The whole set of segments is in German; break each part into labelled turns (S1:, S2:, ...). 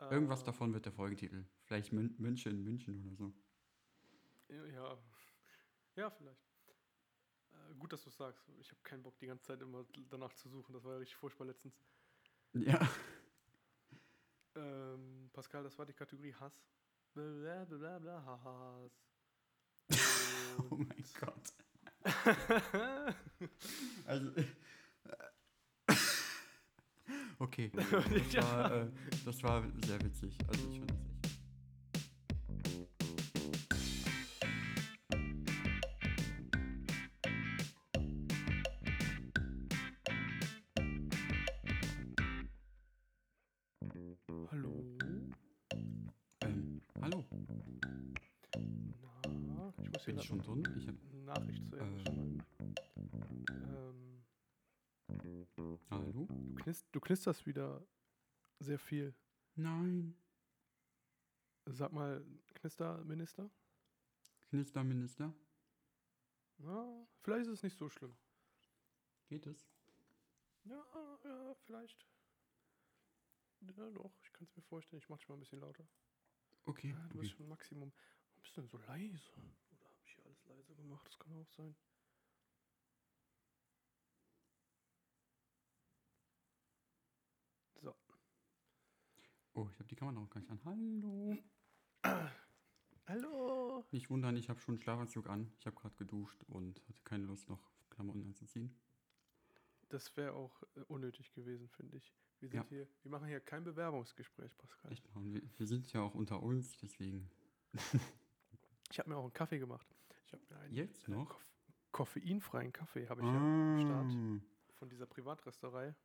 S1: Irgendwas
S2: Ähm,
S1: davon wird der Folgetitel. Vielleicht Mün München, München oder so.
S2: Ja, ja, vielleicht. Äh, gut, dass du es sagst. Ich habe keinen Bock, die ganze Zeit immer danach zu suchen. Das war ja richtig furchtbar letztens.
S1: Ja.
S2: Ähm, Pascal, das war die Kategorie Hass. Bla bla bla bla Hass.
S1: Oh mein Gott. also. Okay. Das war, äh, das war sehr witzig. Also ich fand das echt.
S2: Knisterst wieder sehr viel.
S1: Nein.
S2: Sag mal, Knisterminister?
S1: Knisterminister?
S2: Na, vielleicht ist es nicht so schlimm.
S1: Geht es?
S2: Ja, ja, vielleicht. Ja, doch, ich kann es mir vorstellen. Ich mach dich mal ein bisschen lauter.
S1: Okay.
S2: Ja, du bist
S1: okay.
S2: schon Maximum. Warum bist du denn so leise? Oder habe ich hier alles leise gemacht? Das kann auch sein. So.
S1: Oh, ich habe die Kamera noch gar nicht an. Hallo.
S2: Hallo!
S1: Nicht wundern, ich habe schon einen Schlafanzug an. Ich habe gerade geduscht und hatte keine Lust, noch Klamotten anzuziehen.
S2: Das wäre auch äh, unnötig gewesen, finde ich. Wir, sind
S1: Ja.
S2: hier, wir machen hier kein Bewerbungsgespräch, Pascal.
S1: Echt. Wir, wir sind ja auch unter uns, deswegen.
S2: Ich habe mir auch einen Kaffee gemacht. Ich habe mir einen
S1: Jetzt
S2: äh,
S1: noch?
S2: koff koffeinfreien Kaffee habe ich ja am Start.
S1: Ah,
S2: von dieser Privatrösterei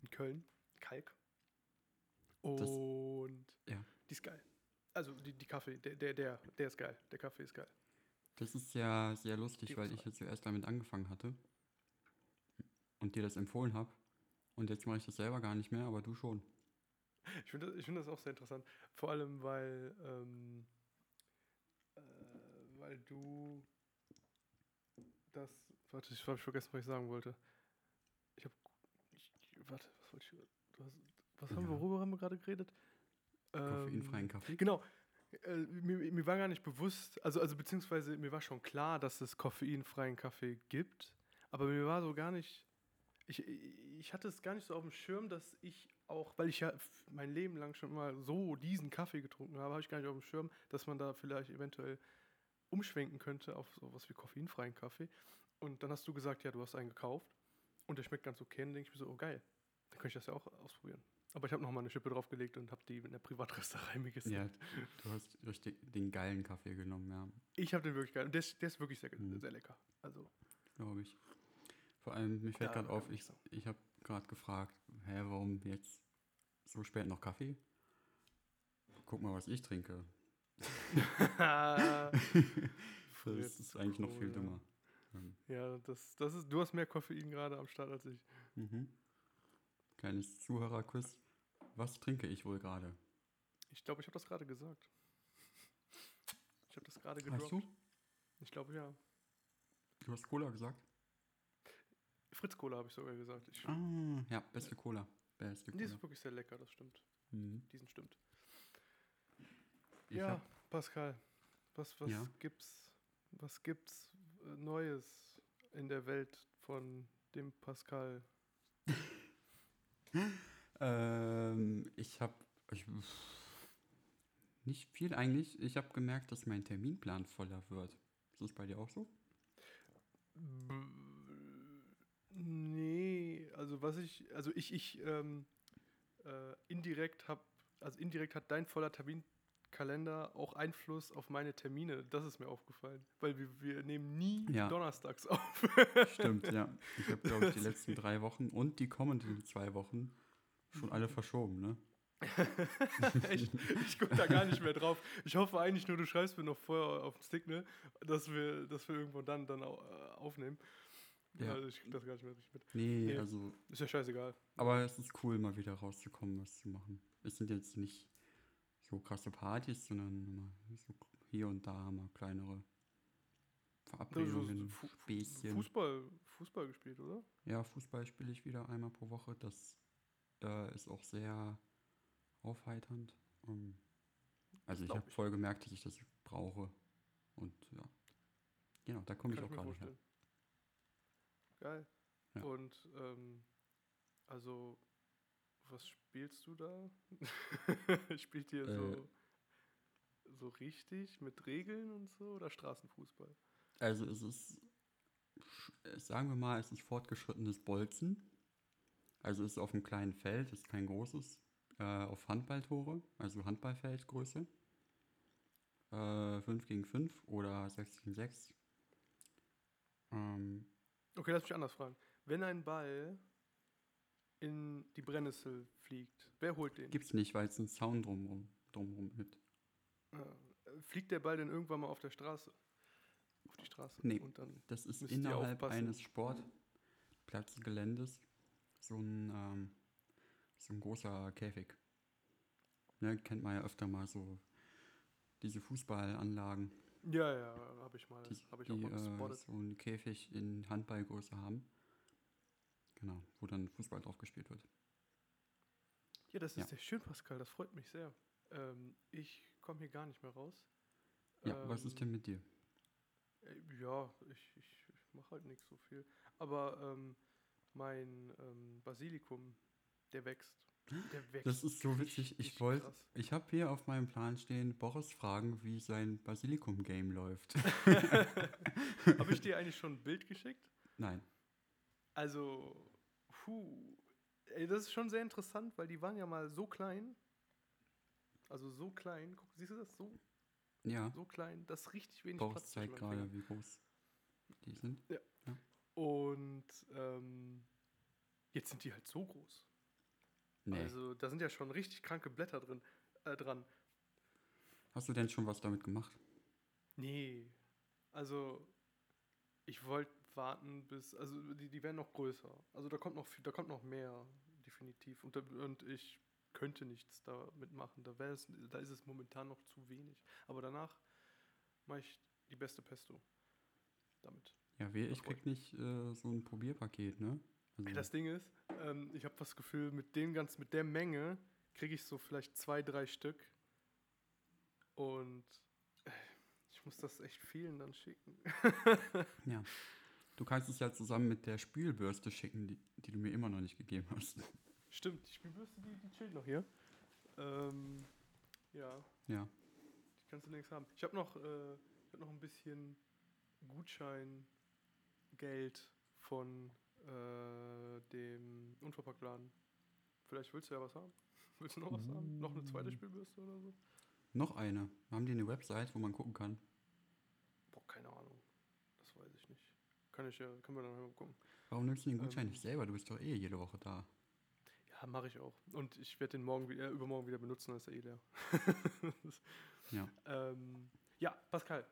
S2: in Köln, Kalk.
S1: Das-
S2: Und
S1: Ja.
S2: die ist geil. Also die, die Kaffee, der, der, der, der ist geil. Der Kaffee ist geil.
S1: Das ist ja sehr lustig,
S2: Die
S1: weil ich jetzt zuerst damit angefangen hatte und dir das empfohlen habe. Und jetzt mache ich das selber gar nicht mehr, aber du schon.
S2: Ich finde das, find das auch sehr interessant. Vor allem, weil, ähm, äh, weil du das. Warte, ich habe vergessen, was ich sagen wollte. Ich habe. Warte, was wollte ich. Du hast, was haben wir,
S1: Ja.
S2: worüber haben wir gerade geredet?
S1: Koffeinfreien
S2: Ähm,
S1: Kaffee.
S2: Genau. Äh, mir, mir war gar nicht bewusst, also, also beziehungsweise mir war schon klar, dass es koffeinfreien Kaffee gibt, aber mir war so gar nicht, ich, ich hatte es gar nicht so auf dem Schirm, dass ich auch, weil ich ja mein Leben lang schon mal so diesen Kaffee getrunken habe, habe ich gar nicht auf dem Schirm, dass man da vielleicht eventuell umschwenken könnte auf sowas wie koffeinfreien Kaffee. Und dann hast du gesagt, ja, du hast einen gekauft und der schmeckt ganz okay. Und dann denke ich mir so, oh geil, dann könnte ich das ja auch ausprobieren. Aber ich habe noch mal eine Schippe draufgelegt und habe die in der Privatrösterei mir gegessen.
S1: Ja, du hast richtig den geilen Kaffee genommen, ja,
S2: Ich habe den wirklich geil. Und der ist, der ist wirklich sehr,
S1: Mhm.
S2: sehr lecker. Also,
S1: glaube ich. Vor allem, mir fällt
S2: Ja,
S1: gerade auf, ich, ich habe gerade gefragt, hä, warum jetzt so spät noch Kaffee? Guck mal, was ich trinke. Das ist eigentlich noch viel dümmer. Ähm,
S2: Ja, das, das ist, du hast mehr Koffein gerade am Start als ich.
S1: Mhm. Kleines Zuhörerquiz. Was trinke ich wohl gerade?
S2: Ich glaube, ich habe das gerade gesagt. Ich habe das gerade
S1: Hast
S2: gedroppt.
S1: du?
S2: Ich glaube, ja.
S1: Du hast Cola gesagt?
S2: Fritz Cola habe ich sogar gesagt. Ich,
S1: Ah, ja, beste Cola. Beste
S2: die
S1: Cola.
S2: ist wirklich sehr lecker, das stimmt.
S1: Mhm.
S2: Diesen stimmt.
S1: Ich
S2: ja, Pascal, was, was
S1: Ja?
S2: gibt's, was gibt's äh, Neues in der Welt von dem Pascal?
S1: Ähm, ich habe ich, nicht viel eigentlich. Ich habe gemerkt, dass mein Terminplan voller wird. Ist das bei dir auch so?
S2: Nee, also was ich, also ich, ich ähm, äh, indirekt habe, also indirekt hat dein voller Terminkalender auch Einfluss auf meine Termine. Das ist mir aufgefallen, weil wir, wir nehmen nie
S1: Ja.
S2: donnerstags auf.
S1: Stimmt, ja. Ich habe, glaube ich, die letzten drei Wochen und die kommenden zwei Wochen schon alle verschoben, ne?
S2: ich ich gucke da gar nicht mehr drauf. Ich hoffe eigentlich nur, du schreibst mir noch vorher auf den Stick, ne, dass wir, dass wir irgendwo dann, dann äh, aufnehmen.
S1: Ja.
S2: Also ich krieg das gar nicht mehr richtig mit.
S1: Nee,
S2: Nee.
S1: also,
S2: Ist ja scheißegal.
S1: aber es ist cool, mal wieder rauszukommen, was zu machen. Es sind jetzt nicht so krasse Partys, sondern immer so hier und da mal kleinere Verabredungen,
S2: Fu- Fu-
S1: Späßchen.
S2: Fußball, Fußball gespielt, oder?
S1: Ja, Fußball spiele ich wieder einmal pro Woche. Das äh, ist auch sehr aufheiternd. Ähm, also ich habe voll gemerkt, dass ich das brauche. Und ja, genau, da komme ich auch gerade her.
S2: Geil.
S1: Ja.
S2: Und ähm, also, was spielst du da? Spielt ihr
S1: Äh.
S2: so, so richtig mit Regeln und so oder Straßenfußball?
S1: Also es ist, äh, sagen wir mal, es ist fortgeschrittenes Bolzen. Also es ist auf einem kleinen Feld, ist kein großes, äh, auf Handballtore, also Handballfeldgröße. Äh, 5 gegen 5 oder 6 gegen 6. Ähm,
S2: Okay, lass mich anders fragen. Wenn ein Ball in die Brennnessel fliegt, wer holt den?
S1: gibt's nicht, weil es einen Zaun drumrum, drumrum gibt.
S2: Äh, fliegt der Ball denn irgendwann mal auf der Straße? Auf die Straße?
S1: Nee.
S2: Und dann,
S1: Das ist innerhalb eines Sportplatzgeländes so ein, ähm, so ein großer Käfig. Ne, kennt man ja öfter mal so diese Fußballanlagen,
S2: ja, ja, habe ich mal,
S1: die,
S2: habe ich
S1: die
S2: auch mal
S1: äh,
S2: gespottet.
S1: so einen Käfig in Handballgröße haben. Genau, wo dann Fußball drauf gespielt wird.
S2: Ja, das ist
S1: ja.
S2: sehr schön, Pascal. Das freut mich sehr. Ähm, ich komme hier gar nicht mehr raus.
S1: Ja, was ist
S2: Ähm,
S1: denn mit dir?
S2: Äh, Ja, ich, ich, ich mache halt nicht so viel. Aber ähm, mein ähm, Basilikum, der wächst. Der wächst.
S1: Das ist so witzig. Ich wollte,
S2: krass.
S1: ich habe hier auf meinem Plan stehen, Boris fragen, wie sein Basilikum-Game läuft.
S2: Habe ich dir eigentlich schon ein Bild geschickt?
S1: Nein.
S2: Also, puh. Ey, das ist schon sehr interessant, weil die waren ja mal so klein. Also so klein. Guck, siehst du das? So,
S1: Ja,
S2: so klein. Das ist richtig wenig
S1: Boris
S2: Platz
S1: zeigt gerade, wie groß die sind.
S2: Und ähm, jetzt sind die halt so groß.
S1: Nee.
S2: Also da sind ja schon richtig kranke Blätter drin, äh, dran.
S1: Hast du denn schon was damit gemacht?
S2: Nee. Also ich wollte warten bis, also die, die werden noch größer. Also da kommt noch viel, da kommt noch mehr, definitiv. Und, und ich könnte nichts damit machen. Da, wär's, da ist es momentan noch zu wenig. Aber danach mache ich die beste Pesto. Damit.
S1: Ja, wir, ich krieg nicht äh, so ein Probierpaket, ne? Also,
S2: Das Ding ist, ähm, ich habe das Gefühl, mit dem ganz, mit der Menge kriege ich so vielleicht zwei, drei Stück. Und äh, ich muss das echt vielen dann schicken.
S1: ja. Du kannst es ja zusammen mit der Spülbürste schicken, die, die du mir immer noch nicht gegeben hast.
S2: Stimmt, die Spielbürste, die, die chillt noch hier. Ähm, ja,
S1: Ja.
S2: die kannst du längst haben. Ich habe noch, äh, ich hab noch ein bisschen Gutscheingeld von äh, dem Unverpacktladen. Vielleicht willst du ja was haben. Willst du noch was haben? Noch eine zweite
S1: Mm.
S2: Spielbürste oder so?
S1: Noch eine. Haben die eine Website, wo man gucken kann?
S2: Boah, keine Ahnung. Das weiß ich nicht. Kann ich ja, können wir dann mal gucken.
S1: Warum nimmst du den Gutschein
S2: Ähm.
S1: nicht selber? Du bist doch eh jede Woche da.
S2: Ja, mache ich auch. Und ich werde den morgen, äh, übermorgen wieder benutzen, dann ist er eh leer.
S1: Ja.
S2: ähm, ja, Pascal.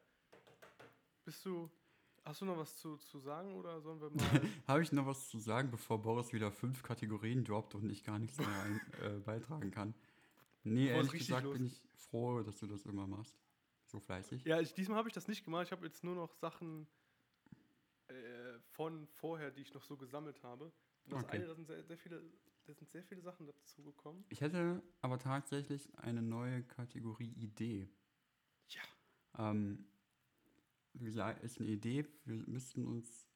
S2: Bist du, hast du noch was zu, zu sagen oder sollen wir mal...
S1: Habe ich noch was zu sagen, bevor Boris wieder fünf Kategorien droppt und ich gar nichts mehr ein, äh, beitragen kann? Nee, ehrlich gesagt bin
S2: losgeht.
S1: ich froh, dass du das immer machst. So fleißig.
S2: ja, ich, diesmal habe ich das nicht gemacht. Ich habe jetzt nur noch Sachen äh, von vorher, die ich noch so gesammelt habe. Das
S1: Okay.
S2: eine, da sind sehr, sehr viele, da sind sehr viele Sachen dazu gekommen.
S1: Ich hätte aber tatsächlich eine neue Kategorie Idee.
S2: Ja.
S1: Ähm, wie gesagt, ist eine Idee, wir müssten uns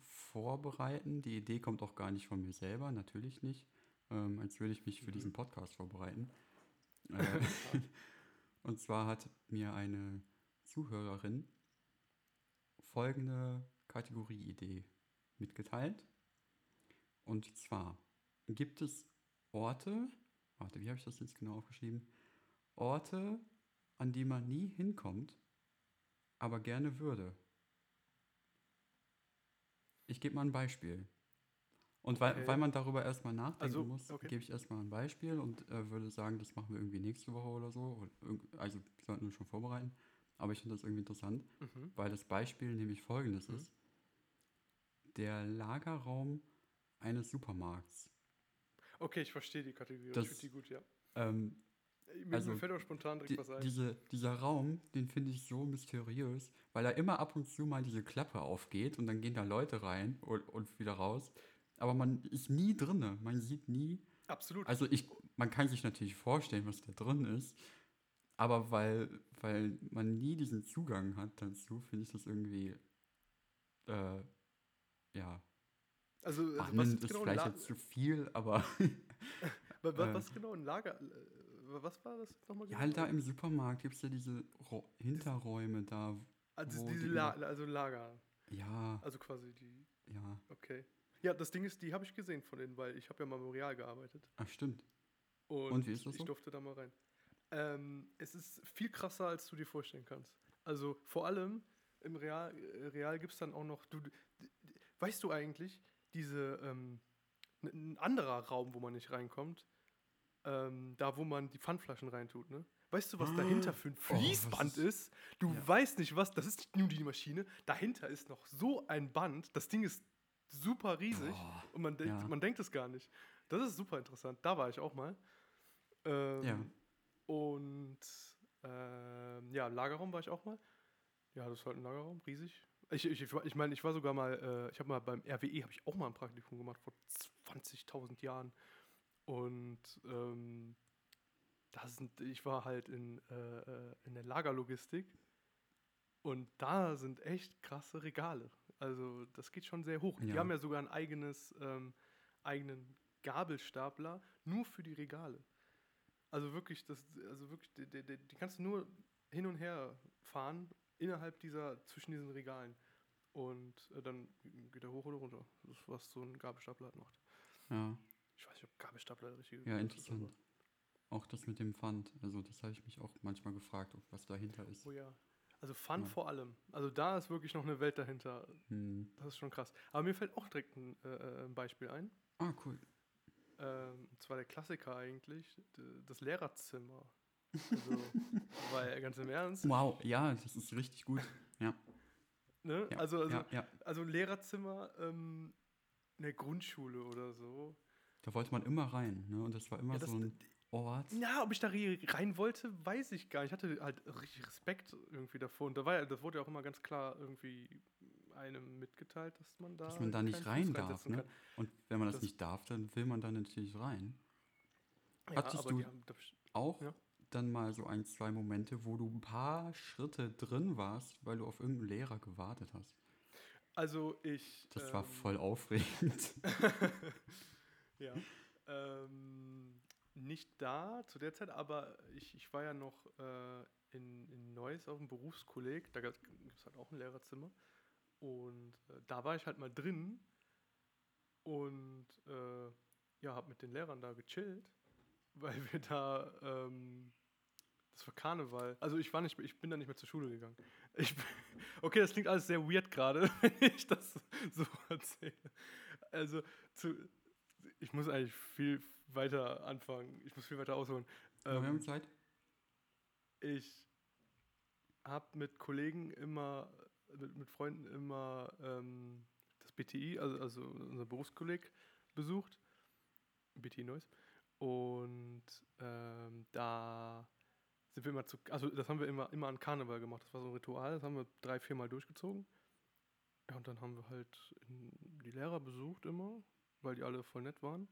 S1: vorbereiten. Die Idee kommt auch gar nicht von mir selber, natürlich nicht. Ähm, als würde ich mich für
S2: Mhm.
S1: diesen Podcast vorbereiten. Äh, und zwar hat mir eine Zuhörerin folgende Kategorieidee mitgeteilt. Und zwar gibt es Orte, warte, wie habe ich das jetzt genau aufgeschrieben? Orte, an die man nie hinkommt, aber gerne würde. Ich gebe mal ein Beispiel. Und weil,
S2: Okay.
S1: weil man darüber erstmal nachdenken
S2: Also,
S1: muss,
S2: okay.
S1: gebe ich erstmal ein Beispiel und äh, würde sagen, das machen wir irgendwie nächste Woche oder so. Also wir sollten uns schon vorbereiten. Aber ich finde das irgendwie interessant,
S2: Mhm.
S1: weil das Beispiel nämlich folgendes
S2: Mhm.
S1: ist. Der Lagerraum eines Supermarkts.
S2: Okay, ich verstehe die Kategorie.
S1: Das-
S2: ich finde die gut, ja.
S1: Ähm,
S2: Mir,
S1: Also,
S2: mir fällt auch spontan direkt
S1: die,
S2: was ein.
S1: diese, dieser Raum, den finde ich so mysteriös, weil da immer ab und zu mal diese Klappe aufgeht und dann gehen da Leute rein und, und wieder raus. Aber man ist nie drinne. Man sieht nie.
S2: Absolut.
S1: Also ich, man kann sich natürlich vorstellen, was da drin ist, aber weil, weil man nie diesen Zugang hat dazu, finde ich das irgendwie, äh, ja,
S2: Also, also was ist genau
S1: vielleicht jetzt zu viel, aber
S2: wa- wa-
S1: äh,
S2: was ist genau ein Lager? äh, Was war das nochmal
S1: ja, halt da im Supermarkt gibt es ja diese Ro Hinterräume da,
S2: Also diese
S1: die
S2: La also Lager.
S1: ja,
S2: Also quasi die.
S1: ja,
S2: Okay. Ja, das Ding ist, die habe ich gesehen von denen, weil ich habe ja mal im Real gearbeitet.
S1: ach stimmt.
S2: Und,
S1: Und wie ist das
S2: ich
S1: so?
S2: durfte da mal rein. Ähm, es ist viel krasser, als du dir vorstellen kannst. Also vor allem im Real, äh, Real gibt es dann auch noch, du, weißt du eigentlich, diese, ähm, ein anderer Raum, wo man nicht reinkommt, ähm, da wo man die Pfandflaschen reintut, ne? Weißt du, was
S1: Ah.
S2: dahinter für ein
S1: Oh,
S2: Fließband
S1: ist-
S2: ist? Du
S1: Ja.
S2: weißt nicht, was, das ist nicht nur die Maschine, dahinter ist noch so ein Band, das Ding ist super riesig
S1: Boah,
S2: und man denkt,
S1: ja.
S2: man denkt es gar nicht. Das ist super interessant. Da war ich auch mal. Ähm,
S1: Ja.
S2: Und ähm, ja, Lagerraum war ich auch mal. Ja, das ist halt ein Lagerraum, riesig. Ich, ich, ich, meine, ich war sogar mal, äh, ich habe mal beim RWE, habe ich auch mal ein Praktikum gemacht vor 20.000 Jahren. Und ähm, da sind, ich war halt in, äh, äh, in der Lagerlogistik. Und da sind echt krasse Regale. Also das geht schon sehr hoch. Die
S1: Ja.
S2: haben ja sogar ein eigenes, ähm, eigenen Gabelstapler nur für die Regale. Also wirklich, das, also wirklich, die, die, die die kannst du nur hin und her fahren innerhalb dieser, zwischen diesen Regalen. Und äh, dann geht er hoch oder runter. Das ist, was so ein Gabelstapler halt macht.
S1: ja.
S2: Ich weiß nicht, ob Gabelstapler der richtige
S1: Ja,
S2: Begriff ist,
S1: interessant. Auch das mit dem Pfand. Also das habe ich mich auch manchmal gefragt, ob was dahinter ist.
S2: Oh ja. Also Fun
S1: Ja.
S2: vor allem. Also da ist wirklich noch eine Welt dahinter.
S1: Hm.
S2: Das ist schon krass. Aber mir fällt auch direkt ein, äh, äh, ein Beispiel ein.
S1: Ah, cool.
S2: Ähm, und zwar der Klassiker eigentlich, das Lehrerzimmer. Also, weil ganz im Ernst,
S1: Wow, ja, das ist richtig gut. Ja,
S2: ne?
S1: ja,
S2: also, also,
S1: ja, ja.
S2: also Lehrerzimmer ähm, in der Grundschule oder so.
S1: Da wollte man immer rein, ne? Und das war immer
S2: Ja, das,
S1: so ein Ort.
S2: na, ob ich da re- rein wollte, weiß ich gar nicht. Ich hatte halt richtig Respekt irgendwie davor. Und da war ja, das wurde ja auch immer ganz klar irgendwie einem mitgeteilt, dass man da,
S1: Dass man da nicht rein
S2: Fuß
S1: darf, ne?
S2: kann.
S1: Und wenn man das,
S2: Das-
S1: nicht darf, dann will man da natürlich rein.
S2: Ja,
S1: Hattest
S2: aber
S1: du-
S2: die haben, best-
S1: Auch
S2: Ja.
S1: Dann mal so ein, zwei Momente, wo du ein paar Schritte drin warst, weil du auf irgendeinen Lehrer gewartet hast.
S2: also ich.
S1: Das war
S2: ähm,
S1: voll aufregend.
S2: Ja. Ähm, nicht da zu der Zeit, aber ich, ich war ja noch äh, in, in Neuss auf dem Berufskolleg. Da gibt es halt auch ein Lehrerzimmer. Und äh, da war ich halt mal drin und äh, ja, habe mit den Lehrern da gechillt, weil wir da. Ähm, das war Karneval. Also ich war nicht, ich bin da nicht mehr zur Schule gegangen. Ich, okay, das klingt alles sehr weird gerade, wenn ich das so erzähle. Also zu, ich muss eigentlich viel weiter anfangen. Ich muss viel weiter ausholen.
S1: Wir
S2: Ähm,
S1: haben Zeit.
S2: ich habe mit Kollegen immer, mit, mit Freunden immer ähm, das BTI, also, also unser Berufskolleg, besucht. BTI Neuss. Und ähm, da sind wir immer zu, also das haben wir immer, immer an Karneval gemacht. Das war so ein Ritual, das haben wir drei, viermal durchgezogen. Ja, und dann haben wir halt die Lehrer besucht immer, weil die alle voll nett waren.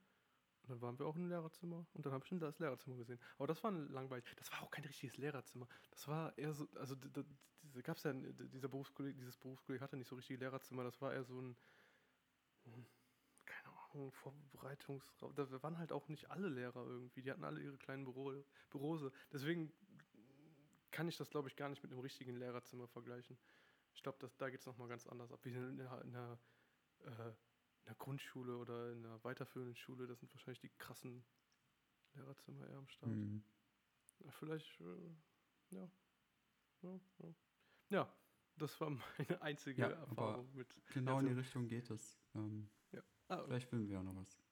S2: Und dann waren wir auch im Lehrerzimmer und dann habe ich das Lehrerzimmer gesehen. Aber das war langweilig. Das war auch kein richtiges Lehrerzimmer. Das war eher so, also d- d- diese gab's ja, dieser Berufskolleg, dieses Berufskolleg hatte nicht so richtige Lehrerzimmer. Das war eher so ein, keine Ahnung, Vorbereitungsraum. Da waren halt auch nicht alle Lehrer irgendwie. Die hatten alle ihre kleinen Büro, Büros. Deswegen kann ich das, glaube ich, gar nicht mit einem richtigen Lehrerzimmer vergleichen. Ich glaube, da geht es nochmal ganz anders ab. Wie in einer, in einer äh, in der Grundschule oder in einer weiterführenden Schule, das sind wahrscheinlich die krassen Lehrerzimmer eher am Start.
S1: Hm.
S2: Ja, vielleicht, äh, ja. ja. Ja, ja. das war meine einzige
S1: Ja,
S2: Erfahrung mit.
S1: Genau in die Richtung geht es. Ähm,
S2: Ah,
S1: vielleicht finden wir auch noch was.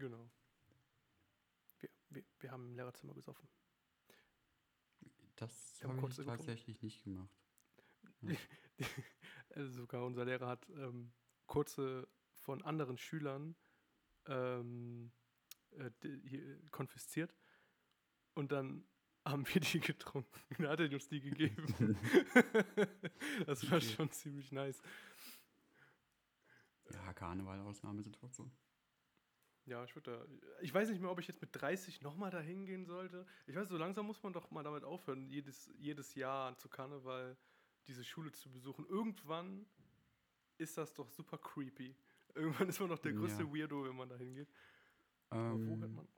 S2: genau. Wir, wir, wir haben im Lehrerzimmer gesoffen.
S1: Das habe ich
S2: getrunken.
S1: tatsächlich nicht gemacht.
S2: Also sogar unser Lehrer hat ähm, kurze von anderen Schülern ähm, äh, konfisziert und dann haben wir die getrunken. Dann hat er uns die gegeben. das war schon ziemlich nice.
S1: Ja, Karneval, Ausnahmesituation.
S2: Ja, ich würde da. Ich weiß nicht mehr, ob ich jetzt mit 30 nochmal da hingehen sollte. Ich weiß, so langsam muss man doch mal damit aufhören, jedes, jedes Jahr zu Karneval diese Schule zu besuchen. Irgendwann ist das doch super creepy. Irgendwann ist man doch der größte
S1: Ja.
S2: Weirdo, wenn man da hingeht. Aber wo hört
S1: Ähm,
S2: man?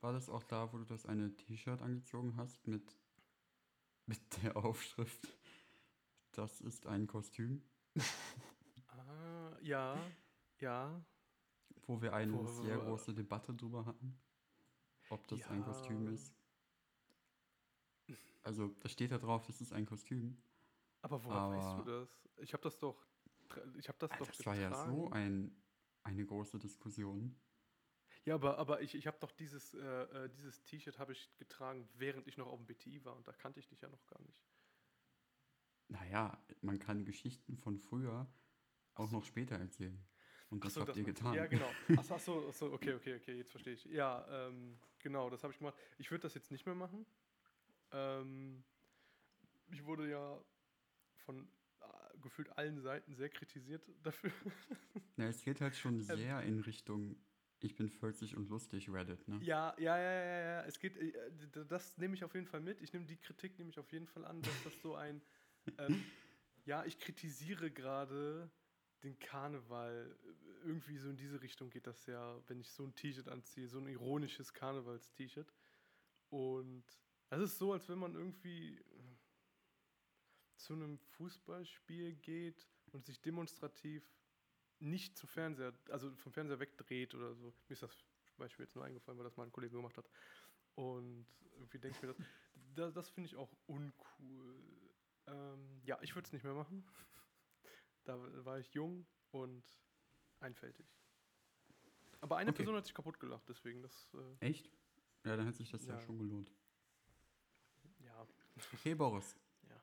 S1: war das auch da, wo du das eine T-Shirt angezogen hast mit, mit der Aufschrift, das ist ein Kostüm,
S2: Ah, ja, ja.
S1: Wo wir eine
S2: Wo-
S1: sehr große Debatte drüber hatten, ob das ein Kostüm
S2: Ja.
S1: ist. Also, da steht da drauf, das ist ein Kostüm.
S2: Aber woher weißt
S1: Aber-
S2: du das? Ich habe das doch. Ich habe das
S1: Alter,
S2: doch
S1: das war ja so
S2: getragen.
S1: ein, eine große Diskussion.
S2: Ja, aber, aber ich, ich habe doch dieses, äh, äh, dieses T-Shirt habe ich getragen, während ich noch auf dem BTI war und da kannte ich dich ja noch gar nicht.
S1: Naja, man kann Geschichten von früher auch noch später erzählen. Und das
S2: so,
S1: habt ihr getan.
S2: Ja, genau. Ach, so, ach so, ach so, okay, okay, okay, jetzt verstehe ich. Ja, ähm, genau, das habe ich gemacht. Ich würde das jetzt nicht mehr machen. Ähm, ich wurde ja von äh, gefühlt allen Seiten sehr kritisiert dafür.
S1: Na, es geht halt schon
S2: Ähm,
S1: sehr in Richtung ich bin 40 und lustig Reddit, ne?
S2: Ja, ja, ja, ja, ja. Es geht, äh, das nehme ich auf jeden Fall mit. Ich nehme die Kritik nehme ich auf jeden Fall an, dass das so ein, ähm, ja, ich kritisiere gerade den Karneval. Irgendwie so in diese Richtung geht das ja, wenn ich so ein T-Shirt anziehe, so ein ironisches Karnevals-T-Shirt. Und das ist so, als wenn man irgendwie zu einem Fußballspiel geht und sich demonstrativ nicht zum Fernseher, also vom Fernseher wegdreht oder so. Mir ist das Beispiel jetzt nur eingefallen, weil das mal ein Kollege gemacht hat. Und irgendwie denke ich mir das, das, das finde ich auch uncool. Ähm, ja, ich würde es nicht mehr machen. Da war ich jung und einfältig. Aber eine
S1: Okay.
S2: Person hat sich kaputt gelacht, deswegen das, äh,
S1: Echt? Ja, dann hat sich das ja,
S2: Ja.
S1: schon gelohnt.
S2: ja.
S1: Okay, Boris.
S2: Ja.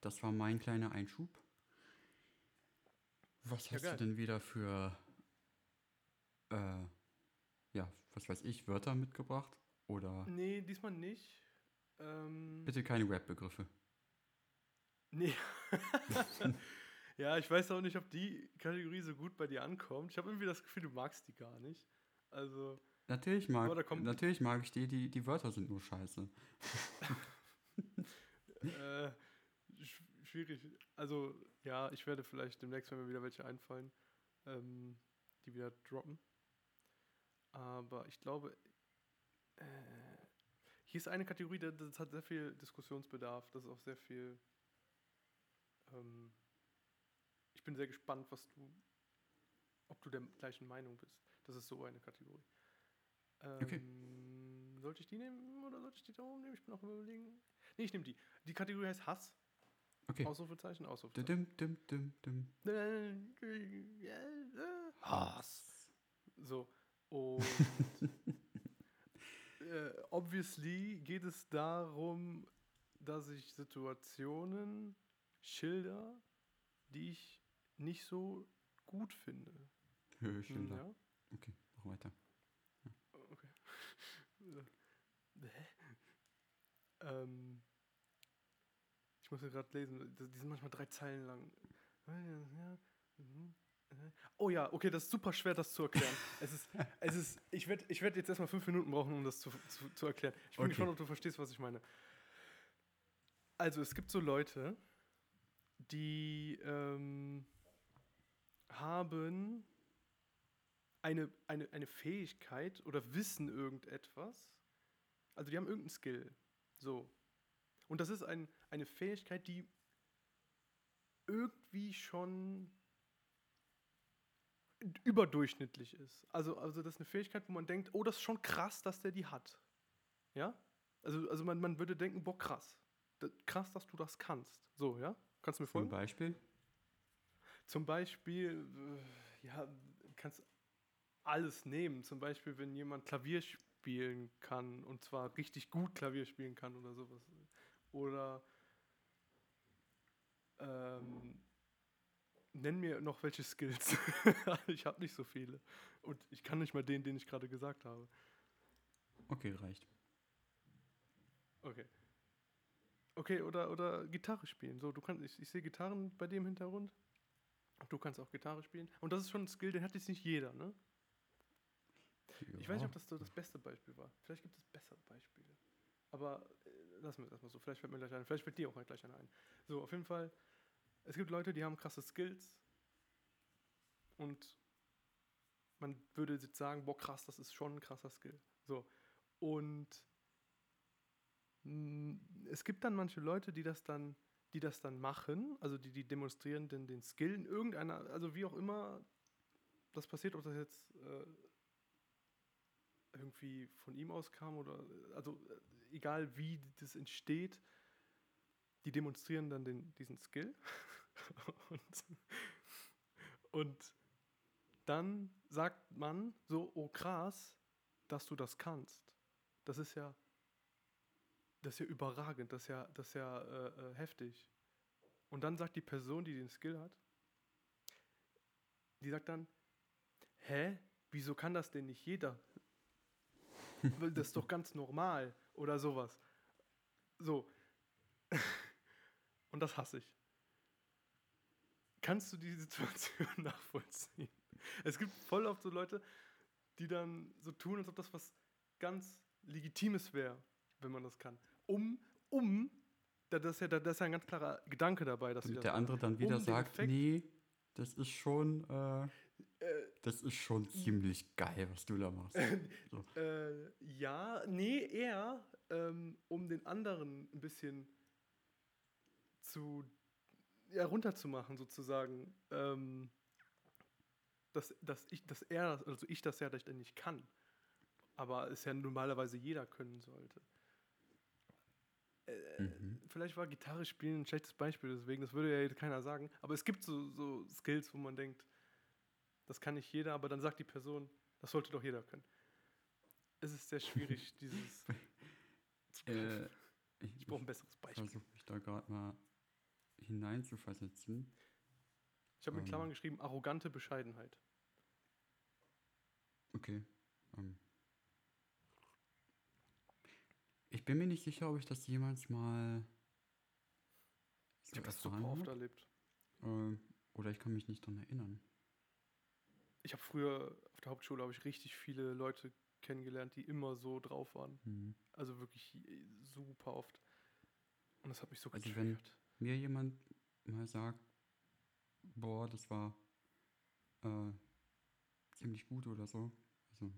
S1: Das war mein kleiner Einschub. Was
S2: Ja,
S1: hast
S2: geil.
S1: du denn wieder für, äh, ja, was weiß ich, Wörter mitgebracht? Oder
S2: Nee, diesmal nicht. Ähm,
S1: bitte keine Rap-Begriffe.
S2: Nee. ja, ich weiß auch nicht, ob die Kategorie so gut bei dir ankommt. Ich habe irgendwie das Gefühl, du magst die gar nicht. Also,
S1: Natürlich mag,
S2: kommt-
S1: natürlich mag ich die, die, die Wörter sind nur scheiße.
S2: äh, sch schwierig. Also, ja, ich werde vielleicht demnächst, wenn mir wieder welche einfallen, ähm, die wieder droppen. Aber ich glaube, äh, hier ist eine Kategorie, da- das hat sehr viel Diskussionsbedarf. Das ist auch sehr viel. Ähm, bin sehr gespannt, was du, ob du der gleichen Meinung bist. Das ist so eine Kategorie. Ähm,
S1: Okay.
S2: Sollte ich die nehmen oder sollte ich die da oben nehmen? Ich bin auch überlegen. Nee, ich nehme die. Die Kategorie heißt Hass.
S1: Okay.
S2: Ausrufezeichen, Ausrufezeichen. Hass. So. Und äh, obviously geht es darum, dass ich Situationen schilder, die ich nicht so gut finde.
S1: Höhe
S2: Hm. Ja?
S1: Okay, mach weiter.
S2: Okay. Hä? ähm, ich muss ja gerade lesen, die die sind manchmal drei Zeilen lang. Oh ja, okay, das ist super schwer, das zu erklären. es ist, es ist, ich werde ich werd jetzt erstmal fünf Minuten brauchen, um das zu, zu, zu erklären. Ich bin
S1: Okay.
S2: gespannt, ob du verstehst, was ich meine. Also, es gibt so Leute, die ähm, haben eine, eine, eine Fähigkeit oder wissen irgendetwas. Also die haben irgendeinen Skill. So. Und das ist ein, eine Fähigkeit, die irgendwie schon überdurchschnittlich ist. Also, also das ist eine Fähigkeit, wo man denkt, oh, das ist schon krass, dass der die hat. Ja? Also, also man, man würde denken, boah, krass. Krass, dass du das kannst. So, ja? Kannst du mir folgen?
S1: Beispiel?
S2: Zum Beispiel, äh, ja, kannst alles nehmen. Zum Beispiel, wenn jemand Klavier spielen kann und zwar richtig gut Klavier spielen kann oder sowas. Oder ähm, nenn mir noch welche Skills. ich habe nicht so viele. Und ich kann nicht mal den, den ich gerade gesagt habe.
S1: Okay, reicht.
S2: Okay. Okay, oder, oder Gitarre spielen. So, du kannst, ich, ich sehe Gitarren bei dem Hintergrund. Du kannst auch Gitarre spielen. Und das ist schon ein Skill, den hat jetzt nicht jeder, ne? Ich weiß nicht,
S1: Ja.
S2: ob das so das beste Beispiel war. Vielleicht gibt es bessere Beispiele. Aber äh, lassen wir es erstmal so. Vielleicht fällt mir gleich ein. Vielleicht fällt dir auch gleich einer ein. So, auf jeden Fall. Es gibt Leute, die haben krasse Skills. Und man würde jetzt sagen, boah, krass, das ist schon ein krasser Skill. So. Und mh, es gibt dann manche Leute, die das dann, die das dann machen, also die, die demonstrieren den, den Skill in irgendeiner, also wie auch immer das passiert, ob das jetzt äh, irgendwie von ihm auskam oder also äh, egal wie das entsteht, die demonstrieren dann den, diesen Skill und, und dann sagt man so, oh krass, dass du das kannst. Das ist ja, das ist ja überragend, das ist ja, das ist ja äh, äh, heftig. Und dann sagt die Person, die den Skill hat, die sagt dann, hä, wieso kann das denn nicht jeder? Das ist doch ganz normal oder sowas. So. Und das hasse ich. Kannst du die Situation nachvollziehen? Es gibt voll oft so Leute, die dann so tun, als ob das was ganz Legitimes wäre, wenn man das kann. Um, um, da das ist ja, da das ist ja ein ganz klarer Gedanke dabei, dass
S1: Damit der andere dann wieder
S2: den
S1: sagt,
S2: Effekt-
S1: nee, das ist schon, äh,
S2: Äh,
S1: das ist schon ziemlich geil, was du da machst.
S2: Äh, ja, nee, eher, ähm, um den anderen ein bisschen zu ja, runterzumachen, sozusagen. Ähm, dass, dass, ich, dass er, das- also ich das ja ich nicht kann. Aber es ja normalerweise jeder können sollte. Äh,
S1: Mhm.
S2: Vielleicht war Gitarre spielen ein schlechtes Beispiel, deswegen, das würde ja keiner sagen. Aber es gibt so, so Skills, wo man denkt, das kann nicht jeder, aber dann sagt die Person, das sollte doch jeder können. Es ist sehr schwierig, dieses.
S1: Äh,
S2: Ich brauche ein besseres Beispiel.
S1: versuche mich da gerade mal hineinzuversetzen.
S2: Ich habe mit
S1: ähm,
S2: Klammern geschrieben, arrogante Bescheidenheit.
S1: Okay. Ähm. Ich bin mir nicht sicher, ob ich das jemals mal
S2: Ich habe das super oft erlebt.
S1: Ähm, oder ich kann mich nicht dran erinnern.
S2: Ich habe früher auf der Hauptschule habe ich richtig viele Leute kennengelernt, die immer so drauf waren.
S1: Hm.
S2: Also wirklich äh, super oft. Und das hat mich so
S1: Also wenn-. Mir jemand mal sagt, boah, das war äh, ziemlich gut oder so. Also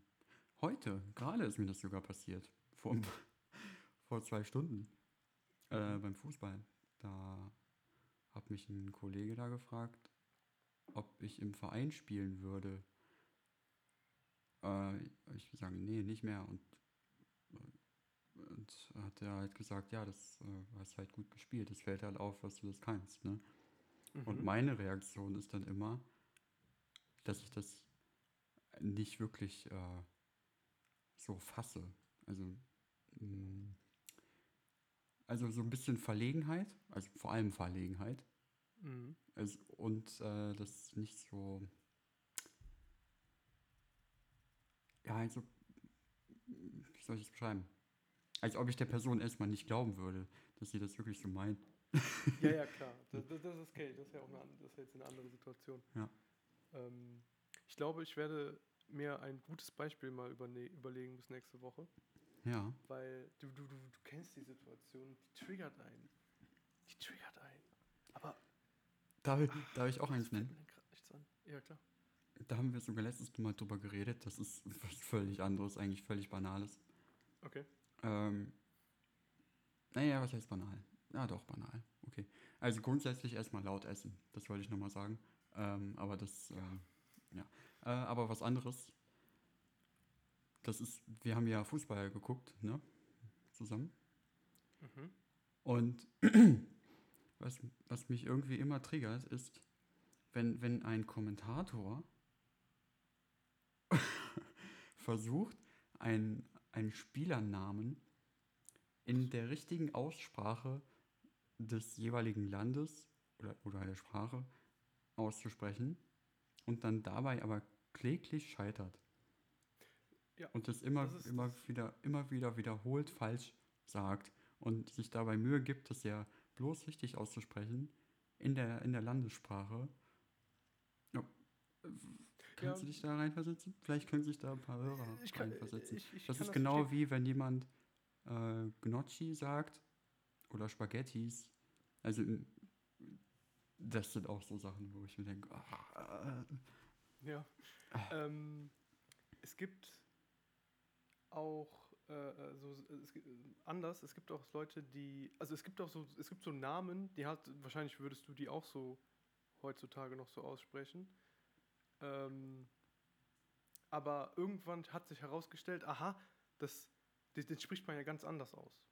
S1: heute, gerade ist mir das sogar passiert. Vor, ein paar- vor zwei Stunden. Äh,
S2: Mhm.
S1: beim Fußball. Da hat mich ein Kollege da gefragt, ob ich im Verein spielen würde. Äh, ich sage, nee, nicht mehr. Und, und hat er halt gesagt, ja, das äh, hast halt gut gespielt. Es fällt halt auf, was du das kannst. Ne? Und
S2: Mhm.
S1: meine Reaktion ist dann immer, dass ich das nicht wirklich äh, so fasse. Also, mh, also so ein bisschen Verlegenheit, also vor allem Verlegenheit.
S2: Mhm.
S1: Also, und äh, das nicht so. Ja, also. Wie soll ich das beschreiben? Als ob ich der Person erstmal nicht glauben würde, dass sie das wirklich so meint.
S2: Ja, ja, klar. Das, das, das ist okay. Das ist ja auch eine, das ist jetzt eine andere Situation.
S1: Ja.
S2: Ähm, ich glaube, ich werde mir ein gutes Beispiel mal überne überlegen bis nächste Woche.
S1: Ja.
S2: Weil du, du, du, du kennst die Situation, die triggert einen. Die triggert einen. Aber
S1: Darf ich, darf ich auch
S2: es
S1: eins nennen?
S2: Ja, klar.
S1: Da haben wir sogar letztes Mal drüber geredet. Das ist was völlig anderes, eigentlich völlig Banales.
S2: Okay.
S1: Ähm, naja, was heißt banal? Ja, doch, banal. Okay. Also grundsätzlich erstmal laut essen. Das wollte ich nochmal sagen. Ähm, aber das, ähm, ja. Äh, aber was anderes. Das ist, wir haben ja Fußball geguckt, ne? Zusammen.
S2: Mhm.
S1: Und was, was mich irgendwie immer triggert, ist, wenn, wenn ein Kommentator versucht, ein, einen Spielernamen in der richtigen Aussprache des jeweiligen Landes oder, oder der Sprache auszusprechen und dann dabei aber kläglich scheitert.
S2: Ja,
S1: und das immer,
S2: das
S1: immer,
S2: das-
S1: wieder, immer wieder wiederholt falsch sagt und sich dabei Mühe gibt, das ja bloß richtig auszusprechen in der, in der Landessprache. Ja, Kannst
S2: Ja.
S1: du dich da reinversetzen? Vielleicht können sich da ein paar Hörer
S2: Ich kann,
S1: reinversetzen.
S2: ich, ich
S1: das ist genau
S2: verstehen.
S1: wie wenn jemand äh, Gnocchi sagt oder Spaghettis. Also das sind auch so Sachen, wo ich mir denke, ah,
S2: Ja.
S1: Ah.
S2: Ähm, es gibt auch äh, äh, so es äh, anders. Es gibt auch Leute, die also es gibt auch so es gibt so Namen, die hat wahrscheinlich würdest du die auch so heutzutage noch so aussprechen. Ähm, aber irgendwann hat sich herausgestellt, aha, das, den, den spricht man ja ganz anders aus.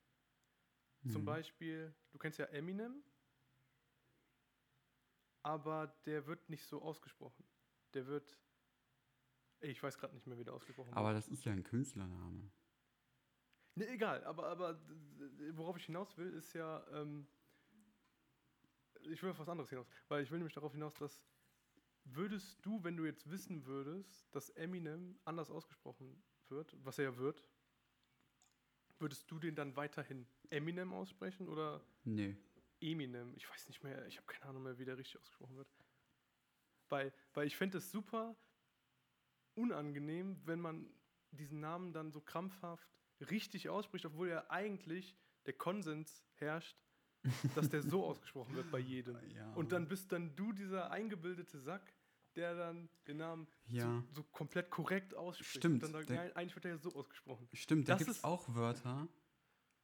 S2: Zum
S1: mhm.
S2: Beispiel, du kennst ja Eminem, aber der wird nicht so ausgesprochen. Der wird. Ich weiß gerade nicht mehr, wie der ausgesprochen
S1: Aber das ist ja ein Künstlername.
S2: Ne, egal, aber, aber d- worauf ich hinaus will, ist ja. Ähm, ich will auf was anderes hinaus. Weil ich will nämlich darauf hinaus, dass. Würdest du, wenn du jetzt wissen würdest, dass Eminem anders ausgesprochen wird, was er ja wird, würdest du den dann weiterhin Eminem aussprechen oder
S1: Nee.
S2: Eminem. Ich weiß nicht mehr, ich habe keine Ahnung mehr, wie der richtig ausgesprochen wird. Weil, weil ich fände es super unangenehm, wenn man diesen Namen dann so krampfhaft richtig ausspricht, obwohl ja eigentlich der Konsens herrscht, dass der so ausgesprochen wird bei jedem.
S1: Ja.
S2: Und dann bist dann du dieser eingebildete Sack, der dann den Namen
S1: Ja.
S2: so, so komplett korrekt ausspricht.
S1: Stimmt,
S2: Und dann sagt,
S1: der-
S2: nein, eigentlich wird er ja so ausgesprochen.
S1: Stimmt, da
S2: Das
S1: gibt es auch Wörter,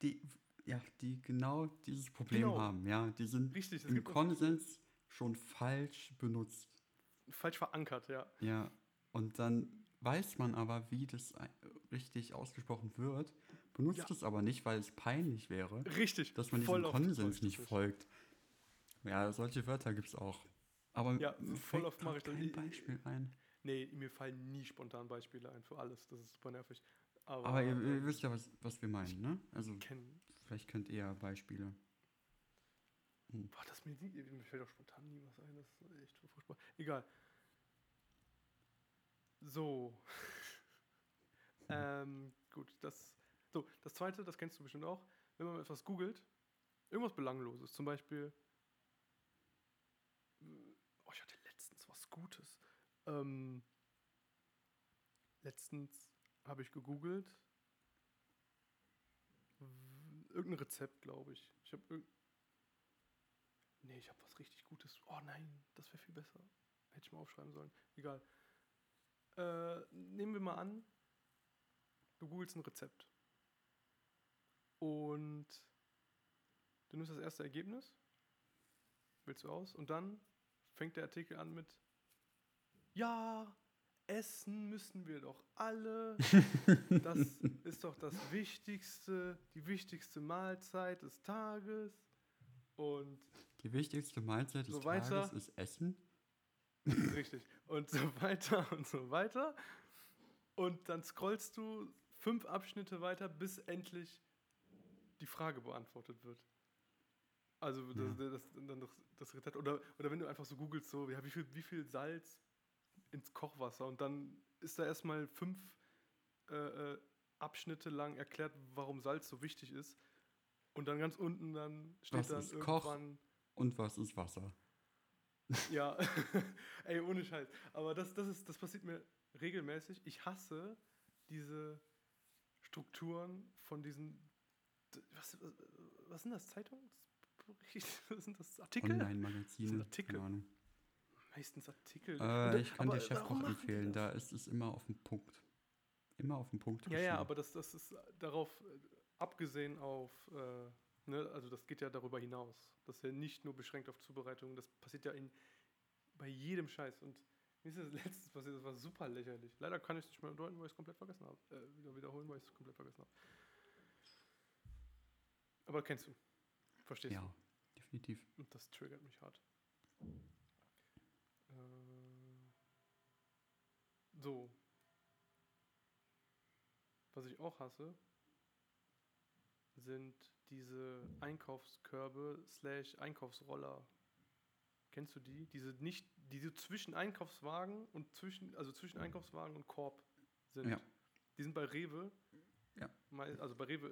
S1: die, ja, die genau dieses Problem
S2: Genau.
S1: haben. Ja, die sind
S2: Richtig,
S1: im Konsens schon falsch benutzt.
S2: falsch verankert, ja.
S1: Ja, und dann weiß man aber, wie das richtig ausgesprochen wird, benutzt
S2: Ja.
S1: es aber nicht, weil es peinlich wäre,
S2: Richtig.
S1: dass man
S2: voll
S1: diesem Konsens nicht folgt. Ja, solche Wörter gibt es auch. Aber
S2: Ja, voll oft mache ich das.
S1: kein Beispiel ein.
S2: Nee, mir fallen nie spontan Beispiele ein für alles. Das ist super nervig. Aber,
S1: Aber ihr, ihr
S2: ähm,
S1: wisst ja, was, was wir meinen, ne? Also
S2: kennen.
S1: vielleicht könnt ihr ja Beispiele.
S2: Boah, das mir, mir fällt auch spontan nie was ein. Das ist echt furchtbar. Egal. So. ähm, gut, das. So, das zweite, das kennst du bestimmt auch. Wenn man etwas googelt, irgendwas Belangloses, zum Beispiel. Oh, ich hatte letztens was Gutes. Ähm, letztens habe ich gegoogelt. Irgendein Rezept, glaube ich. Ich habe Nee, ich habe was richtig Gutes. Oh nein, das wäre viel besser. Hätte ich mal aufschreiben sollen. Egal. Äh, nehmen wir mal an, du googelst ein Rezept. Und du nimmst das erste Ergebnis, wählst du aus, und dann fängt der Artikel an mit Ja, essen müssen wir doch alle. Das ist doch das Wichtigste, die wichtigste Mahlzeit des Tages. Und
S1: Die wichtigste Mahlzeit des
S2: So.
S1: Tages ist Essen.
S2: Richtig. Und so weiter und so weiter. Und dann scrollst du fünf Abschnitte weiter, bis endlich die Frage beantwortet wird. Also das, das, dann das, das Rezept. Oder, oder wenn du einfach so googelst, so, ja, wie, viel, wie viel Salz ins Kochwasser und dann ist da erstmal fünf äh, äh, Abschnitte lang erklärt, warum Salz so wichtig ist. Und dann ganz unten dann steht
S1: Was
S2: dann
S1: ist Koch?
S2: irgendwann.
S1: Und was ist Wasser?
S2: Ja, ey, ohne Scheiß. Aber das, das, ist, das passiert mir regelmäßig. Ich hasse diese Strukturen von diesen. Was, was, was sind das? Zeitungen? Was sind das? Artikel?
S1: Online-Magazine.
S2: sind Artikel.
S1: Keine Ahnung.
S2: Meistens Artikel.
S1: Äh, ich kann
S2: aber
S1: dir Chefkoch empfehlen,
S2: das?
S1: da ist es immer auf den Punkt. Immer auf den Punkt.
S2: Ja, ja, aber das, das ist darauf äh, abgesehen auf. Äh, ne, also, das geht ja darüber hinaus. Das ist ja nicht nur beschränkt auf Zubereitung. Das passiert ja in, bei jedem Scheiß. Und mir ist das letztens passiert, das war super lächerlich. Leider kann ich es nicht mehr deuten, weil ich es komplett vergessen habe. Äh, wieder wiederholen, weil ich es komplett vergessen habe. Aber kennst du. Verstehst
S1: Ja, definitiv.
S2: du. Und das triggert mich hart. Äh, so. Was ich auch hasse, sind diese Einkaufskörbe slash Einkaufsroller. Kennst du die? Diese nicht, diese zwischen Einkaufswagen und zwischen, also zwischen Einkaufswagen und Korb sind.
S1: Ja.
S2: Die sind bei Rewe.
S1: Ja.
S2: Also bei Rewe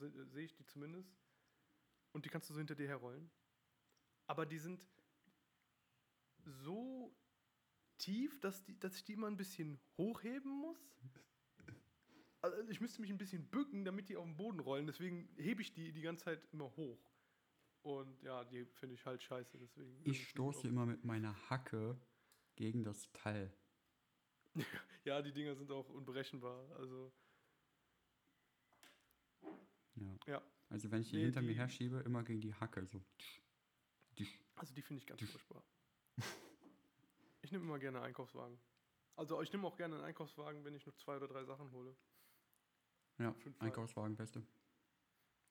S2: äh, äh, sehe ich die zumindest. Und die kannst du so hinter dir herrollen. Aber die sind so tief, dass, die, dass ich die immer ein bisschen hochheben muss. Also ich müsste mich ein bisschen bücken, damit die auf den Boden rollen. Deswegen hebe ich die die ganze Zeit immer hoch. Und ja, die finde ich halt scheiße. Deswegen
S1: Ich stoße immer mit meiner Hacke gegen das Teil.
S2: Ja, die Dinger sind auch unberechenbar. Also
S1: Ja.
S2: Ja.
S1: Also wenn ich die
S2: Nee,
S1: hinter mir
S2: die-
S1: herschiebe, immer gegen die Hacke. So.
S2: Also die finde ich ganz furchtbar. Ich nehme immer gerne einen Einkaufswagen. Also ich nehme auch gerne einen Einkaufswagen, wenn ich nur zwei oder drei Sachen hole.
S1: Ja,
S2: Auf jeden Fall.
S1: Einkaufswagen beste.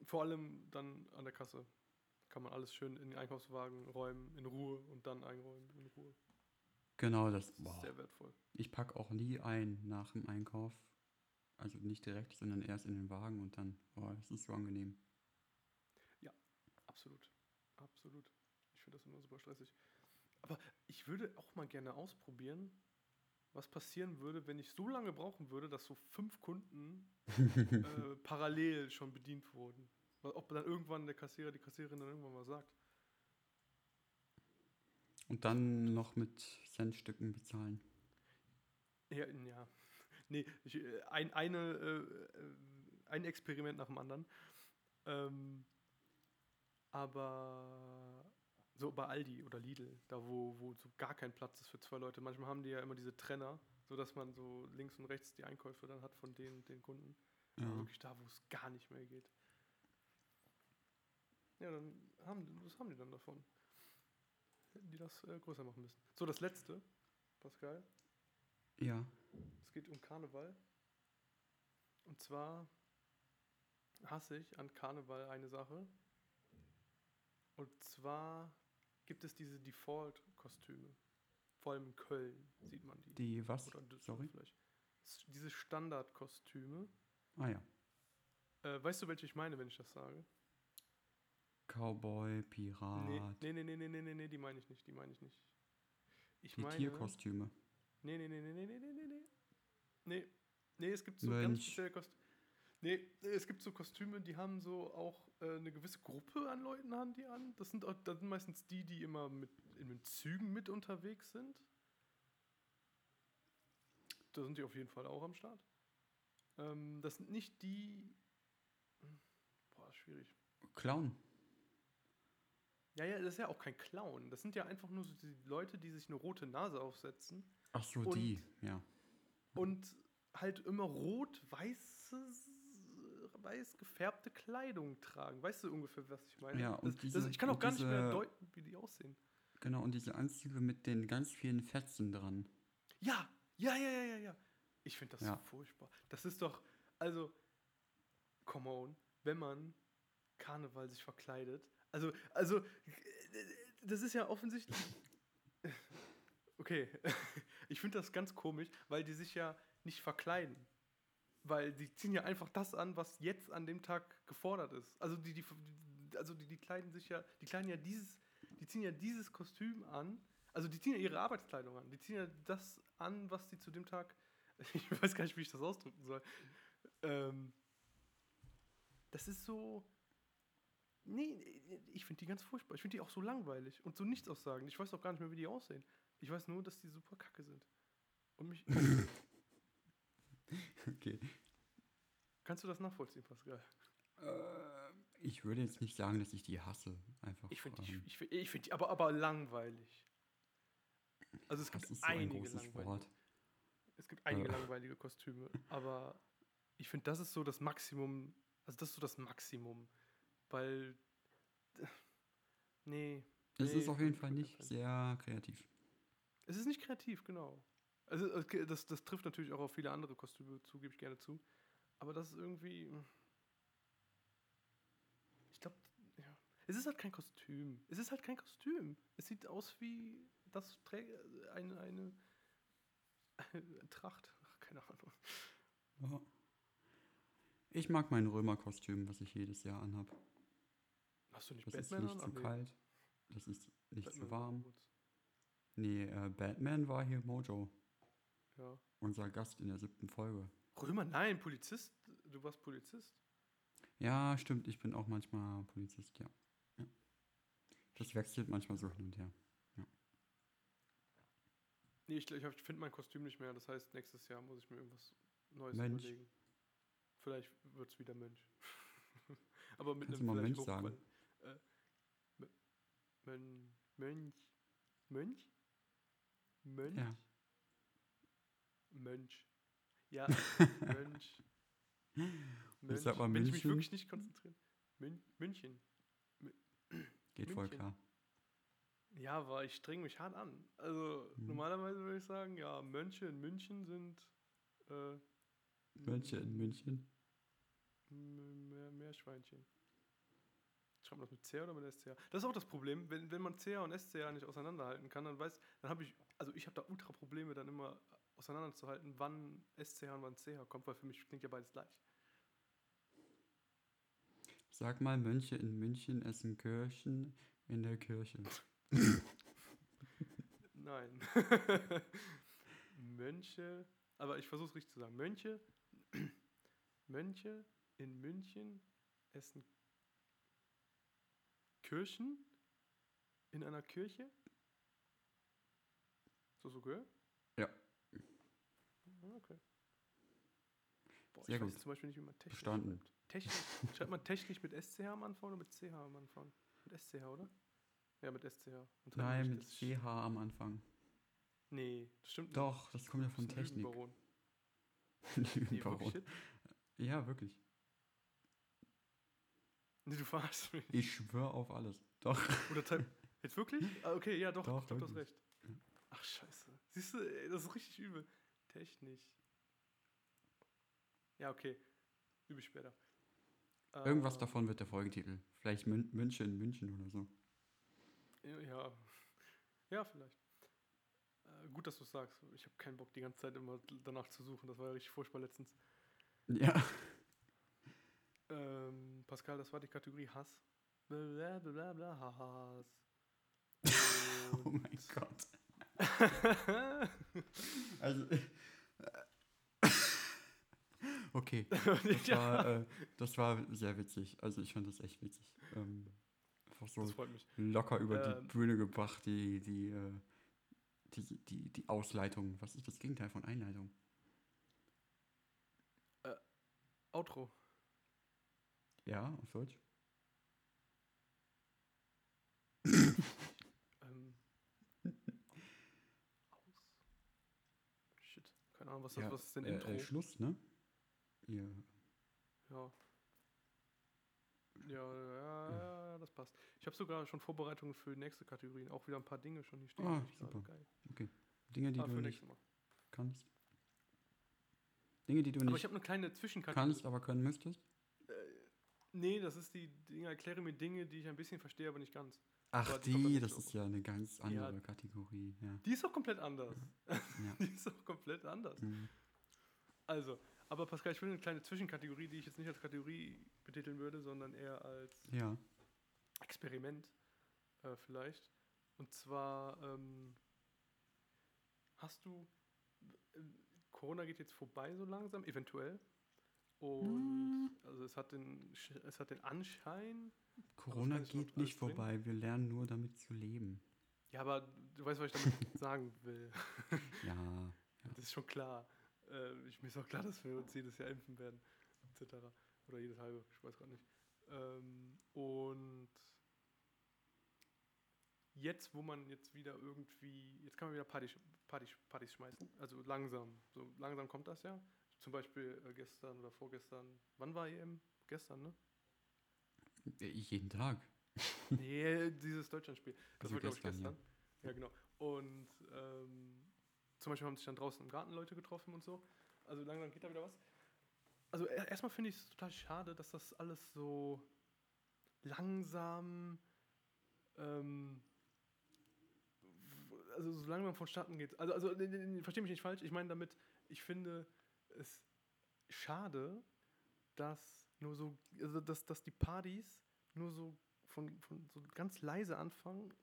S2: Vor allem dann an der Kasse. Kann man alles schön in den Einkaufswagen räumen, in Ruhe und dann einräumen in Ruhe.
S1: Genau, das.
S2: Das ist
S1: Boah.
S2: sehr wertvoll.
S1: Ich packe auch nie ein nach dem Einkauf. Also nicht direkt, sondern erst in den Wagen und dann. Boah, das ist so angenehm.
S2: Absolut. Absolut. Ich finde das immer super stressig. Aber ich würde auch mal gerne ausprobieren, was passieren würde, wenn ich so lange brauchen würde, dass so fünf Kunden äh, parallel schon bedient wurden. Ob dann irgendwann der Kassierer, die Kassiererin dann irgendwann mal sagt.
S1: Und dann noch mit Centstücken bezahlen.
S2: Ja, ja. Nee, ich, äh, ein, eine, äh, äh, ein Experiment nach dem anderen. Ähm, aber so bei Aldi oder Lidl, da wo, wo so gar kein Platz ist für zwei Leute. Manchmal haben die ja immer diese Trenner, sodass man so links und rechts die Einkäufe dann hat von den, den Kunden.
S1: Ja.
S2: Wirklich da, wo es gar nicht mehr geht. Ja, dann haben die, was haben die dann davon? Hätten die das äh, größer machen müssen. So, das letzte, Pascal.
S1: Ja.
S2: Es geht um Karneval. Und zwar hasse ich an Karneval eine Sache. Und zwar gibt es diese Default-Kostüme. Vor allem in Köln sieht man die.
S1: Die was?
S2: Oder
S1: Sorry?
S2: Vielleicht. Diese Standardkostüme.
S1: Ah ja.
S2: Äh, weißt du, welche ich meine, wenn ich das sage?
S1: Cowboy, Pirat.
S2: Nee, nee, nee, nee, nee, nee, nee die meine ich nicht, die meine ich nicht. Ich
S1: die
S2: meine,
S1: Tierkostüme.
S2: Nee, nee, nee, nee, nee, nee, nee, nee. Nee, nee es gibt so
S1: Mönch.
S2: ganz spezielle Kostüme. Nee, es gibt so Kostüme, die haben so auch äh, eine gewisse Gruppe an Leuten haben die an. Das sind, auch, das sind meistens die, die immer mit in den Zügen mit unterwegs sind. Da sind die auf jeden Fall auch am Start. Ähm, das sind nicht die. Boah, schwierig.
S1: Clown.
S2: Ja, ja, das ist ja auch kein Clown. Das sind ja einfach nur so die Leute, die sich eine rote Nase aufsetzen
S1: Ach so,
S2: Und-
S1: die. Ja.
S2: und halt immer rot-weiße, weiß gefärbte Kleidung tragen. Weißt du ungefähr, was ich meine?
S1: Ja, und
S2: das,
S1: diese-
S2: das, ich kann auch gar nicht mehr
S1: diese-
S2: deuten, wie die aussehen.
S1: Genau, und diese Anzüge mit den ganz vielen Fetzen dran.
S2: Ja, ja, ja, ja, ja, ja. Ich finde das
S1: Ja.
S2: so furchtbar. Das ist doch, also, come on, wenn man Karneval sich verkleidet. Also, also, das ist ja offensichtlich. Okay, ich finde das ganz komisch, weil die sich ja nicht verkleiden. Weil die ziehen ja einfach das an, was jetzt an dem Tag gefordert ist. Also die, die, also die, die kleiden sich ja, die kleiden ja dieses, die ziehen ja dieses Kostüm an. Also die ziehen ja ihre Arbeitskleidung an. Die ziehen ja das an, was die zu dem Tag. Ich weiß gar nicht, wie ich das ausdrücken soll. Ähm, das ist so. Nee, ich finde die ganz furchtbar. Ich finde die auch so langweilig und so nichts aussagen. Ich weiß auch gar nicht mehr, wie die aussehen. Ich weiß nur, dass die super kacke sind. Und mich.
S1: Okay.
S2: Kannst du das nachvollziehen, Pascal?
S1: Äh, ich würde jetzt nicht sagen, dass ich die hasse. Einfach.
S2: Ich finde die,
S1: ähm,
S2: ich find, ich find die aber, aber langweilig. Also es gibt
S1: ist so ein
S2: einige langweilige.
S1: Wort.
S2: Es gibt einige
S1: Äh.
S2: langweilige Kostüme, aber ich finde, das ist so das Maximum. Also das ist so das Maximum, weil nee,
S1: Es
S2: Nee,
S1: ist auf jeden
S2: ich
S1: Fall nicht sehr kreativ.
S2: es ist nicht kreativ, genau. Also okay, das, das trifft natürlich auch auf viele andere Kostüme zu, gebe ich gerne zu. Aber das ist irgendwie. hm. Ich glaube, ja. Es ist halt kein Kostüm. Es ist halt kein Kostüm. Es sieht aus wie das trägt eine, eine, eine Tracht. Ach, keine Ahnung.
S1: Ja. Ich mag mein Römerkostüm, was ich jedes Jahr anhab.
S2: Hast du nicht
S1: Das ist
S2: Batman
S1: nicht
S2: an?
S1: zu
S2: nee.
S1: kalt. Das ist nicht zu
S2: war
S1: warm. Nee, äh, Batman war hier Mojo.
S2: Ja.
S1: Unser Gast in der siebten Folge.
S2: Römer, nein, Polizist. Du warst Polizist.
S1: Ja, stimmt. Ich bin auch manchmal Polizist, ja. ja. Das wechselt manchmal so hin und her.
S2: Nee, ich, ich, finde mein Kostüm nicht mehr. Das heißt, nächstes Jahr muss ich mir irgendwas Neues
S1: Mönch.
S2: überlegen. Vielleicht wird es wieder Mönch. Aber mit
S1: Kannst
S2: einem
S1: du mal Mönch sagen?
S2: hochqual- Äh, Mö- Mön, Mönch. Mönch? Mönch?
S1: Ja.
S2: Mönch. Ja, Mönch. Mönch.
S1: sag mal
S2: Wenn ich mich
S1: München.
S2: wirklich nicht konzentrieren. Mün München.
S1: Geht voll
S2: München.
S1: klar.
S2: Ja, aber ich streng mich hart an. Also
S1: Mhm.
S2: normalerweise würde ich sagen, ja, Mönche in München sind äh,
S1: Mönche in München.
S2: M- Meer, Meerschweinchen. Schreibt man das mit C oder mit SCH? Das ist auch das Problem, wenn, wenn man CH und SCH nicht auseinanderhalten kann, dann weiß, dann habe ich, also ich habe da ultra Probleme, dann immer auseinanderzuhalten, wann SCH und wann CH kommt, weil für mich klingt ja beides gleich.
S1: Sag mal, Mönche in München essen Kirchen in der Kirche.
S2: Nein. Mönche, aber ich versuche es richtig zu sagen. Mönche, Mönche in München essen Kirchen in einer Kirche? So so gehört?
S1: Ja.
S2: Okay. Boah,
S1: Sehr
S2: ich weiß
S1: gut.
S2: zum Beispiel nicht, wie man technisch
S1: Verstanden.
S2: schreibt. Technisch. Schreibt man technisch mit SCH am Anfang oder mit CH am Anfang? Mit SCH, oder? Ja, mit SCH.
S1: Nein, mit CH am Anfang.
S2: Nee, das stimmt nicht.
S1: Doch, das kommt ja von Technik.
S2: Lügenbaron. Nee,
S1: Lügenbaron.
S2: jetzt?
S1: Ja, wirklich.
S2: Nee, du verarschst mich.
S1: Ich schwöre auf alles. Doch.
S2: Oder Type. Jetzt wirklich? Ah, okay, ja, doch,
S1: Doch,
S2: doch, du hast recht. Ach, scheiße. Siehst du, ey, das ist richtig übel. Technisch. Ja, okay. Übe ich später.
S1: Irgendwas
S2: Ähm,
S1: davon wird der Folgetitel. Vielleicht Mün Münche in München oder so.
S2: Ja. Ja, vielleicht. Äh, gut, dass du es sagst. Ich habe keinen Bock, die ganze Zeit immer danach zu suchen. Das war ja richtig furchtbar letztens.
S1: Ja.
S2: Ähm, Pascal, das war die Kategorie Hass. Bla bla bla bla Hass.
S1: Oh mein Gott. Also. Okay, das war, äh, das war sehr witzig. Also ich fand das echt witzig. Ähm, einfach so
S2: das freut mich.
S1: locker über die
S2: Ähm.
S1: Bühne gebracht, die, die, äh, die, die, die Ausleitung. Was ist das Gegenteil von Einleitung?
S2: Outro.
S1: Ja, auf Deutsch?
S2: Ähm. Aus. Shit. Keine Ahnung, was, das,
S1: ja,
S2: was ist denn
S1: äh,
S2: Intro?
S1: Äh, Schluss, ne? Ja.
S2: ja. Ja, ja, ja, das passt. Ich habe sogar schon Vorbereitungen für nächste Kategorien. Auch wieder ein paar Dinge schon hier stehen.
S1: Ah,
S2: ich
S1: super.
S2: Geil.
S1: Dinge, die
S2: Ah,
S1: du nicht kannst. Dinge, die du
S2: Aber ich
S1: nicht
S2: habe eine kleine Zwischenkategorie.
S1: kannst, aber können müsstest.
S2: Nee, das ist die Dinge, erkläre mir Dinge, die ich ein bisschen verstehe, aber nicht ganz.
S1: Ach,
S2: die
S1: das ist ja eine ganz andere
S2: Ja.
S1: Kategorie. Ja.
S2: Die ist auch komplett anders.
S1: ja.
S2: Die ist auch komplett anders.
S1: Mhm.
S2: Also, aber Pascal, ich will eine kleine Zwischenkategorie, die ich jetzt nicht als Kategorie betiteln würde, sondern eher als
S1: ja.
S2: Experiment äh, vielleicht. Und zwar ähm, hast du äh, Corona geht jetzt vorbei so langsam, eventuell. Und also es hat den es hat den Anschein.
S1: Corona geht nicht
S2: bringen?
S1: vorbei. Wir lernen nur damit zu leben.
S2: Ja, aber du weißt, was ich damit sagen will.
S1: Ja.
S2: Das ist schon klar. Äh, ich, mir ist auch klar, dass wir uns jedes Jahr impfen werden, etc. Oder jedes halbe, ich weiß gerade nicht. Ähm, und jetzt, wo man jetzt wieder irgendwie, jetzt kann man wieder Partys, Partys, Partys schmeißen. Also langsam, so langsam kommt das ja. Zum Beispiel äh, gestern oder vorgestern, wann war EM? Gestern, ne?
S1: Jeden Tag.
S2: Nee, dieses Deutschlandspiel. Das
S1: Also
S2: war, glaube ich,
S1: gestern, ja.
S2: Ja, genau. Und ähm, zum Beispiel haben sich dann draußen im Garten Leute getroffen und so. Also langsam geht da wieder was. Also er- erstmal finde ich es total schade, dass das alles so langsam, ähm, also so langsam vonstatten geht. Also, also nee, nee, nee, versteh mich nicht falsch. Ich meine damit, ich finde es schade, dass nur so, also dass, dass die Partys nur so von, von so ganz leise anfangen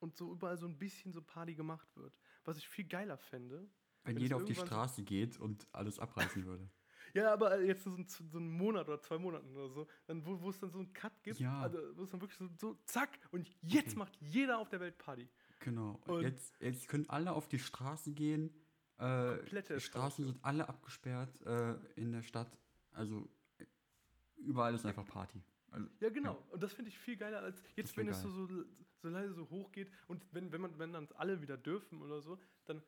S2: und so überall so ein bisschen so Party gemacht wird. Was ich viel geiler fände.
S1: Wenn
S2: Wenn
S1: jeder auf die Straße geht und alles abreißen würde.
S2: Ja, aber jetzt so, ein- so einen Monat oder zwei Monaten oder so, dann, wo, wo es dann so einen Cut gibt,
S1: Ja.
S2: also wo es dann wirklich so, so zack, und jetzt
S1: Okay.
S2: macht jeder auf der Welt Party.
S1: Genau.
S2: Und-
S1: jetzt, jetzt können alle auf die Straße gehen. Äh,
S2: Komplette
S1: die Straßen
S2: Eskalation.
S1: sind alle abgesperrt äh, in der Stadt. Also überall ist einfach Party. Also,
S2: Ja, genau. Und das finde ich viel geiler als jetzt, wenn
S1: wär
S2: es so, so, so leise so hoch geht und wenn, wenn man, wenn dann alle wieder dürfen oder so, dann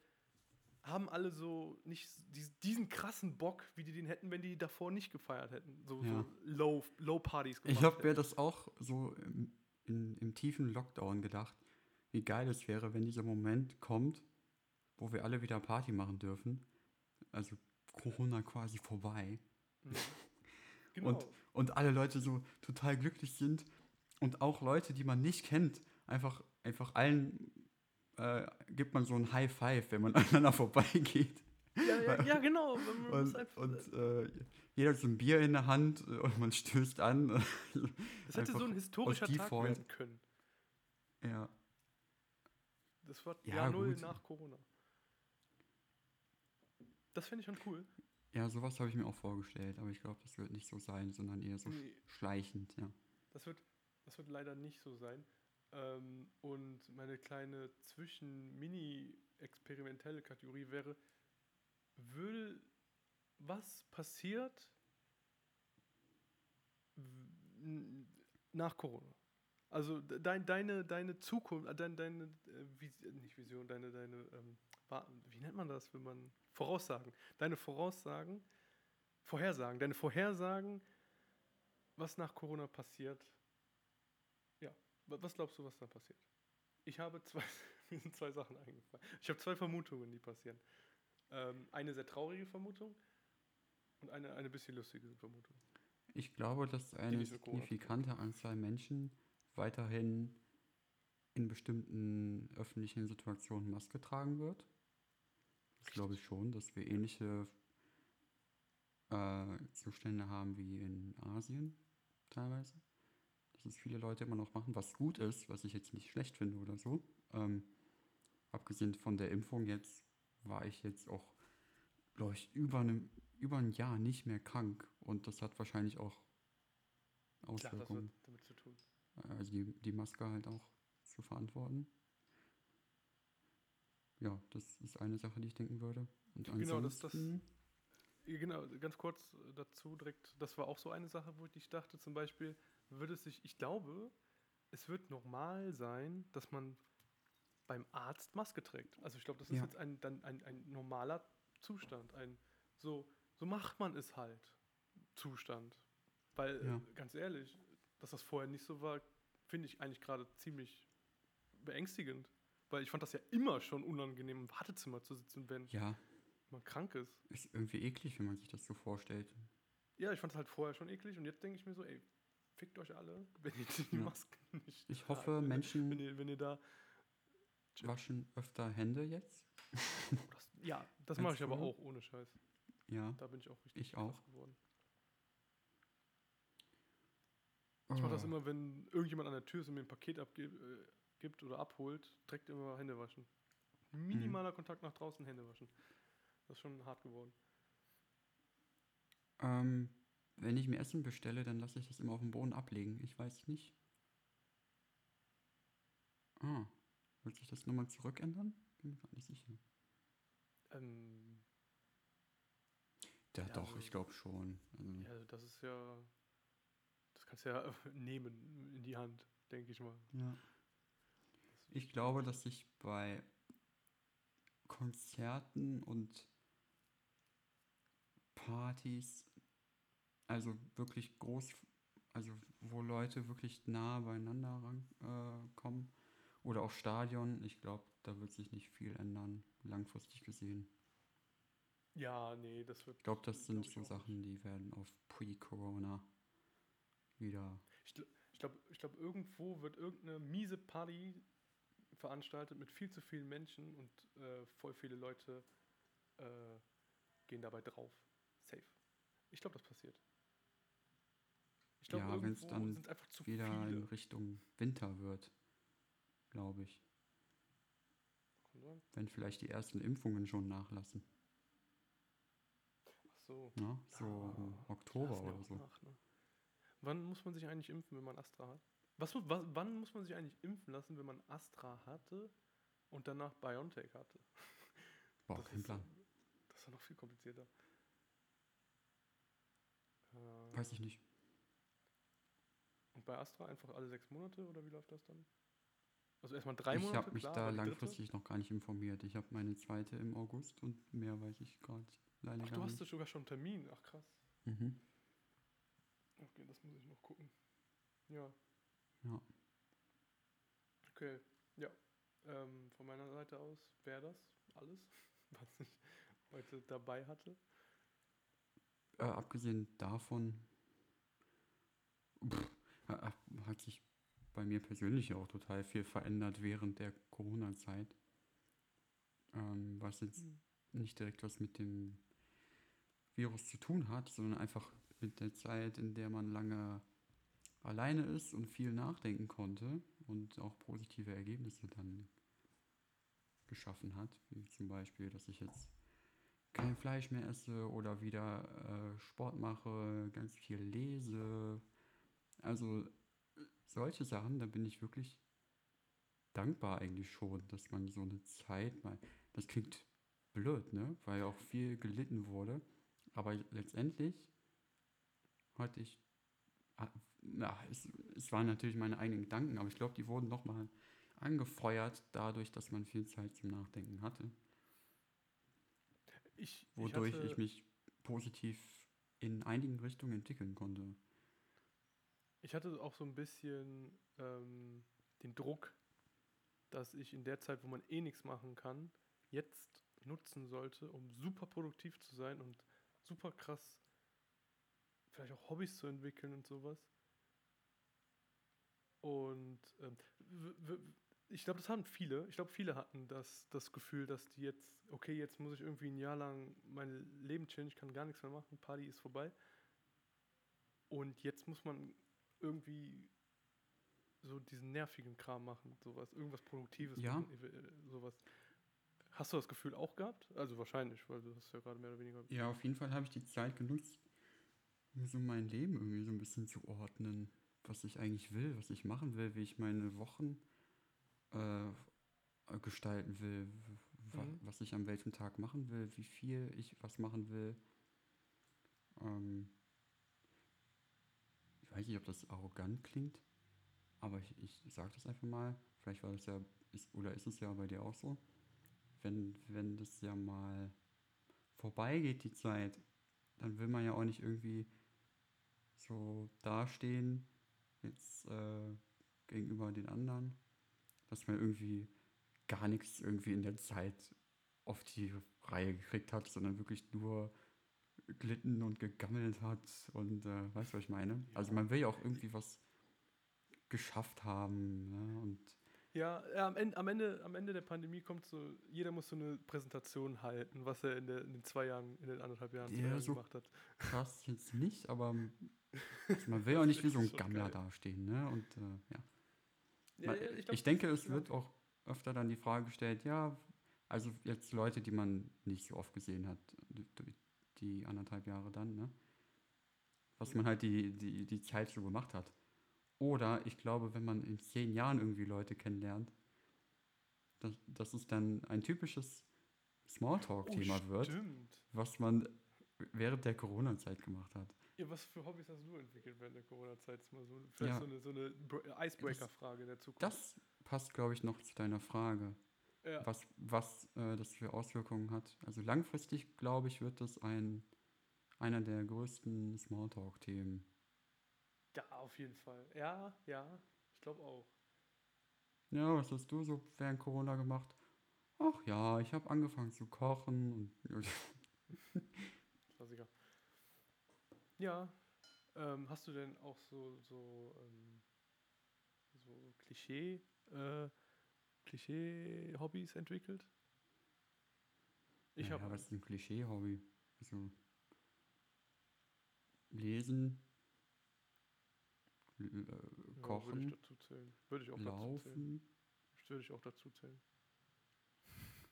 S2: haben alle so nicht dies- diesen krassen Bock, wie die den hätten, wenn die davor nicht gefeiert hätten. So,
S1: Ja.
S2: so low, low Partys
S1: Ich
S2: gemacht
S1: habe mir das auch so im, in, im tiefen Lockdown gedacht, wie geil es wäre, wenn dieser Moment kommt, wo wir alle wieder Party machen dürfen. Also Corona quasi vorbei.
S2: Mhm. Genau.
S1: Und, und alle Leute so total glücklich sind. Und auch Leute, die man nicht kennt, einfach, einfach allen äh, gibt man so ein High Five, wenn man aneinander vorbeigeht.
S2: ja, ja, ja, genau.
S1: Und, und äh, jeder hat so ein Bier in der Hand äh, und man stößt an.
S2: das hätte so ein historischer Tag
S1: Default.
S2: werden können.
S1: ja.
S2: Das war
S1: Ja,
S2: Jahr Null nach Corona. Das fände ich schon cool.
S1: Ja, sowas habe ich mir auch vorgestellt, aber ich glaube, das wird nicht so sein, sondern eher so
S2: Nee.
S1: schleichend, ja.
S2: Das wird, das wird leider nicht so sein. Ähm, und meine kleine zwischen-mini-experimentelle Kategorie wäre, will, was passiert nach Corona? Also de- dein, deine, deine Zukunft, äh, dein, deine, äh, Vis nicht Vision, deine, deine, ähm, wie nennt man das, wenn man, Voraussagen. Deine Voraussagen, Vorhersagen, deine Vorhersagen, was nach Corona passiert. Ja, wa- was glaubst du, was da passiert? Ich habe zwei, mir sind zwei Sachen eingefallen. Ich habe zwei Vermutungen, die passieren. Ähm, eine sehr traurige Vermutung und eine, eine bisschen lustige Vermutung.
S1: Ich glaube, dass eine signifikante Anzahl Menschen weiterhin in bestimmten öffentlichen Situationen Maske tragen wird. Glaube ich schon, dass wir ähnliche äh, Zustände haben wie in Asien teilweise. Dass es viele Leute immer noch machen, was gut ist, was ich jetzt nicht schlecht finde oder so. Ähm, abgesehen von der Impfung jetzt war ich jetzt auch, glaube ich, über, einem, über ein Jahr nicht mehr krank und das hat wahrscheinlich auch
S2: Klar, das
S1: Auswirkungen.
S2: hat damit zu tun.
S1: Also die, die Maske halt auch zu verantworten. Ja, das ist eine Sache, die ich denken würde. Und
S2: Genau, das- das-
S1: ansonsten-
S2: Ja, Genau, ganz kurz äh, dazu direkt, das war auch so eine Sache, wo ich dachte, zum Beispiel, würde es sich, ich glaube, es wird normal sein, dass man beim Arzt Maske trägt. Also ich glaube, das ist
S1: Ja.
S2: jetzt ein, dann ein, ein normaler Zustand, ein so, so macht man es halt Zustand. Weil,
S1: Ja.
S2: äh, ganz ehrlich, dass das vorher nicht so war, finde ich eigentlich gerade ziemlich beängstigend. Weil ich fand das ja immer schon unangenehm, im Wartezimmer zu sitzen, wenn
S1: Ja,
S2: man krank ist.
S1: ist irgendwie eklig, wenn man sich das so vorstellt.
S2: Ja, ich fand es halt vorher schon eklig und jetzt denke ich mir so, ey, fickt euch alle, wenn ihr die
S1: Ja.
S2: Masken nicht.
S1: Ich hoffe,
S2: ihr-
S1: Menschen
S2: Wenn ihr, wenn ihr da.
S1: waschen öfter Hände jetzt.
S2: Das, ja, das mache ich aber auch ohne Scheiß.
S1: Ja.
S2: Da bin ich auch richtig
S1: Ich auch.
S2: geworden. Ich mache das
S1: Oh.
S2: immer, wenn irgendjemand an der Tür ist und mir ein Paket abgibt äh, gibt oder abholt, direkt immer Hände waschen.
S1: Mhm.
S2: Minimaler Kontakt nach draußen, Hände waschen. Das ist schon hart geworden.
S1: Ähm, wenn ich mir Essen bestelle, dann lasse ich das immer auf dem Boden ablegen. Ich weiß nicht. Ah, wird sich das nochmal zurückändern? Bin mir gar nicht sicher.
S2: Ähm,
S1: Ja,
S2: Ja,
S1: doch,
S2: also-
S1: ich glaube schon. Also,
S2: ja, das ist ja. Das kannst du ja nehmen in die Hand, denke ich mal.
S1: ja. Ich glaube, dass sich bei Konzerten und Partys, also wirklich groß, also wo Leute wirklich nah beieinander ran, äh, kommen, oder auch Stadion, ich glaube, da wird sich nicht viel ändern, langfristig gesehen.
S2: Ja, nee, das wird.
S1: Ich glaube, das sind
S2: glaub ich
S1: so Sachen, die werden auf Pre-Corona wieder.
S2: Ich glaube, ich glaub, irgendwo wird irgendeine miese Party veranstaltet mit viel zu vielen Menschen und äh, voll viele Leute äh, gehen dabei drauf. Safe. Ich glaube, das passiert. Ich glaube,
S1: Ja, wenn's
S2: irgendwo
S1: dann
S2: sind einfach zu
S1: wieder in
S2: viele.
S1: Richtung Winter wird, glaube ich. Wenn vielleicht die ersten Impfungen schon nachlassen.
S2: Ach so.
S1: Ne? So
S2: Ah,
S1: Oktober oder so.
S2: nach, ne? Wann muss man sich eigentlich impfen, wenn man Astra hat? Was, was, wann muss man sich eigentlich impfen lassen, wenn man Astra hatte und danach BioNTech hatte.
S1: Boah,
S2: das
S1: kein
S2: ist,
S1: Plan.
S2: Das ist noch viel komplizierter. Äh,
S1: Weiß ich nicht.
S2: Und bei Astra einfach alle sechs Monate oder wie läuft das dann? Also erstmal drei
S1: ich
S2: Monate.
S1: habe mich
S2: klar,
S1: da langfristig noch gar nicht informiert. Ich habe meine zweite im August und mehr weiß ich gerade leider
S2: Ach,
S1: gar
S2: du hast
S1: nicht.
S2: sogar schon einen Termin. Ach krass.
S1: Mhm.
S2: Okay, das muss ich noch gucken. Ja.
S1: Ja.
S2: Okay, ja. Ähm, von meiner Seite aus wäre das alles, was ich heute dabei hatte.
S1: Äh, abgesehen davon pff, ha- hat sich bei mir persönlich auch total viel verändert während der Corona-Zeit. Ähm, was jetzt nicht direkt was mit dem Virus zu tun hat, sondern einfach mit der Zeit, in der man lange alleine ist und viel nachdenken konnte und auch positive Ergebnisse dann geschaffen hat, wie zum Beispiel, dass ich jetzt kein Fleisch mehr esse oder wieder äh, Sport mache, ganz viel lese. Also solche Sachen, da bin ich wirklich dankbar eigentlich schon, dass man so eine Zeit mal, das klingt blöd, ne, weil auch viel gelitten wurde, aber letztendlich hatte ich, na, es, es waren natürlich meine eigenen Gedanken, aber ich glaube, die wurden nochmal angefeuert dadurch, dass man viel Zeit zum Nachdenken hatte
S2: Ich,
S1: wodurch
S2: ich,
S1: ich,
S2: hatte,
S1: mich positiv in einigen Richtungen entwickeln konnte.
S2: ich hatte auch so ein bisschen ähm, den Druck, dass ich in der Zeit, wo man eh nichts machen kann, jetzt nutzen sollte, um super produktiv zu sein und super krass vielleicht auch Hobbys zu entwickeln und sowas. Und ähm, ich glaube, das haben viele. Ich glaube, viele hatten das, das Gefühl, dass die jetzt, okay, jetzt muss ich irgendwie ein Jahr lang mein Leben chillen, ich kann gar nichts mehr machen, Party ist vorbei. Und jetzt muss man irgendwie so diesen nervigen Kram machen, sowas, irgendwas Produktives
S1: Ja.
S2: machen, äh, sowas. Hast du das Gefühl auch gehabt? Also wahrscheinlich, weil du hast ja gerade mehr oder weniger.
S1: Ja, auf jeden Fall habe ich die Zeit genutzt, so mein Leben irgendwie so ein bisschen zu ordnen, was ich eigentlich will, was ich machen will, wie ich meine Wochen äh, gestalten will,
S2: Mhm.
S1: was ich an welchem Tag machen will, wie viel ich was machen will. Ähm, ich weiß nicht, ob das arrogant klingt, aber ich, ich sage das einfach mal. Vielleicht war das ja, ist, oder ist es ja bei dir auch so. Wenn, wenn das ja mal vorbeigeht, die Zeit, dann will man ja auch nicht irgendwie so dastehen, jetzt äh, gegenüber den anderen, dass man irgendwie gar nichts irgendwie in der Zeit auf die Reihe gekriegt hat, sondern wirklich nur glitten und gegammelt hat und äh, weißt du, was ich meine? Also
S2: Ja.
S1: man will ja auch irgendwie was geschafft haben ne? und
S2: Ja, am, Ende, am, Ende, am Ende der Pandemie kommt so, jeder muss so eine Präsentation halten, was er in, der, in den zwei Jahren, in den anderthalb Jahren,
S1: Ja,
S2: Jahren
S1: so-
S2: gemacht hat.
S1: krass jetzt nicht, aber man will ja auch nicht wie so ein Gammler dastehen, ne? Und äh, ja.
S2: Ja, ja,
S1: ich,
S2: glaub,
S1: denke,
S2: das-
S1: es wird auch öfter dann die Frage gestellt, ja, also jetzt Leute, die man nicht so oft gesehen hat, die, die anderthalb Jahre dann, ne? Was man halt die, die, die Zeit so gemacht hat. Oder ich glaube, wenn man in zehn Jahren irgendwie Leute kennenlernt, dass, dass es dann ein typisches Smalltalk-Thema
S2: oh,
S1: wird, was man während der Corona-Zeit gemacht hat.
S2: Ja, was für Hobbys hast du entwickelt während der Corona-Zeit? Mal so, vielleicht
S1: Ja.
S2: so eine, so eine Br- Icebreaker-Frage der Zukunft.
S1: Das passt, glaube ich, noch zu deiner Frage.
S2: ja.
S1: was, was äh, das für Auswirkungen hat. Also langfristig, glaube ich, wird das ein, einer der größten Smalltalk-Themen.
S2: Ja, auf jeden Fall. Ja, ja, ich glaube auch.
S1: Ja, was hast du so während Corona gemacht? Ach ja, ich habe angefangen zu kochen und
S2: Klassiker. Ja, ähm, hast du denn auch so, so, ähm, so Klischee, äh, Klischee-Hobbys entwickelt? Ich
S1: naja,
S2: habe
S1: was ist ein Klischee-Hobby? Also lesen, äh,
S2: Würde ich
S1: kochen,
S2: dazu zählen. Würde ich auch dazu zählen.
S1: laufen.
S2: Würde ich auch dazu zählen.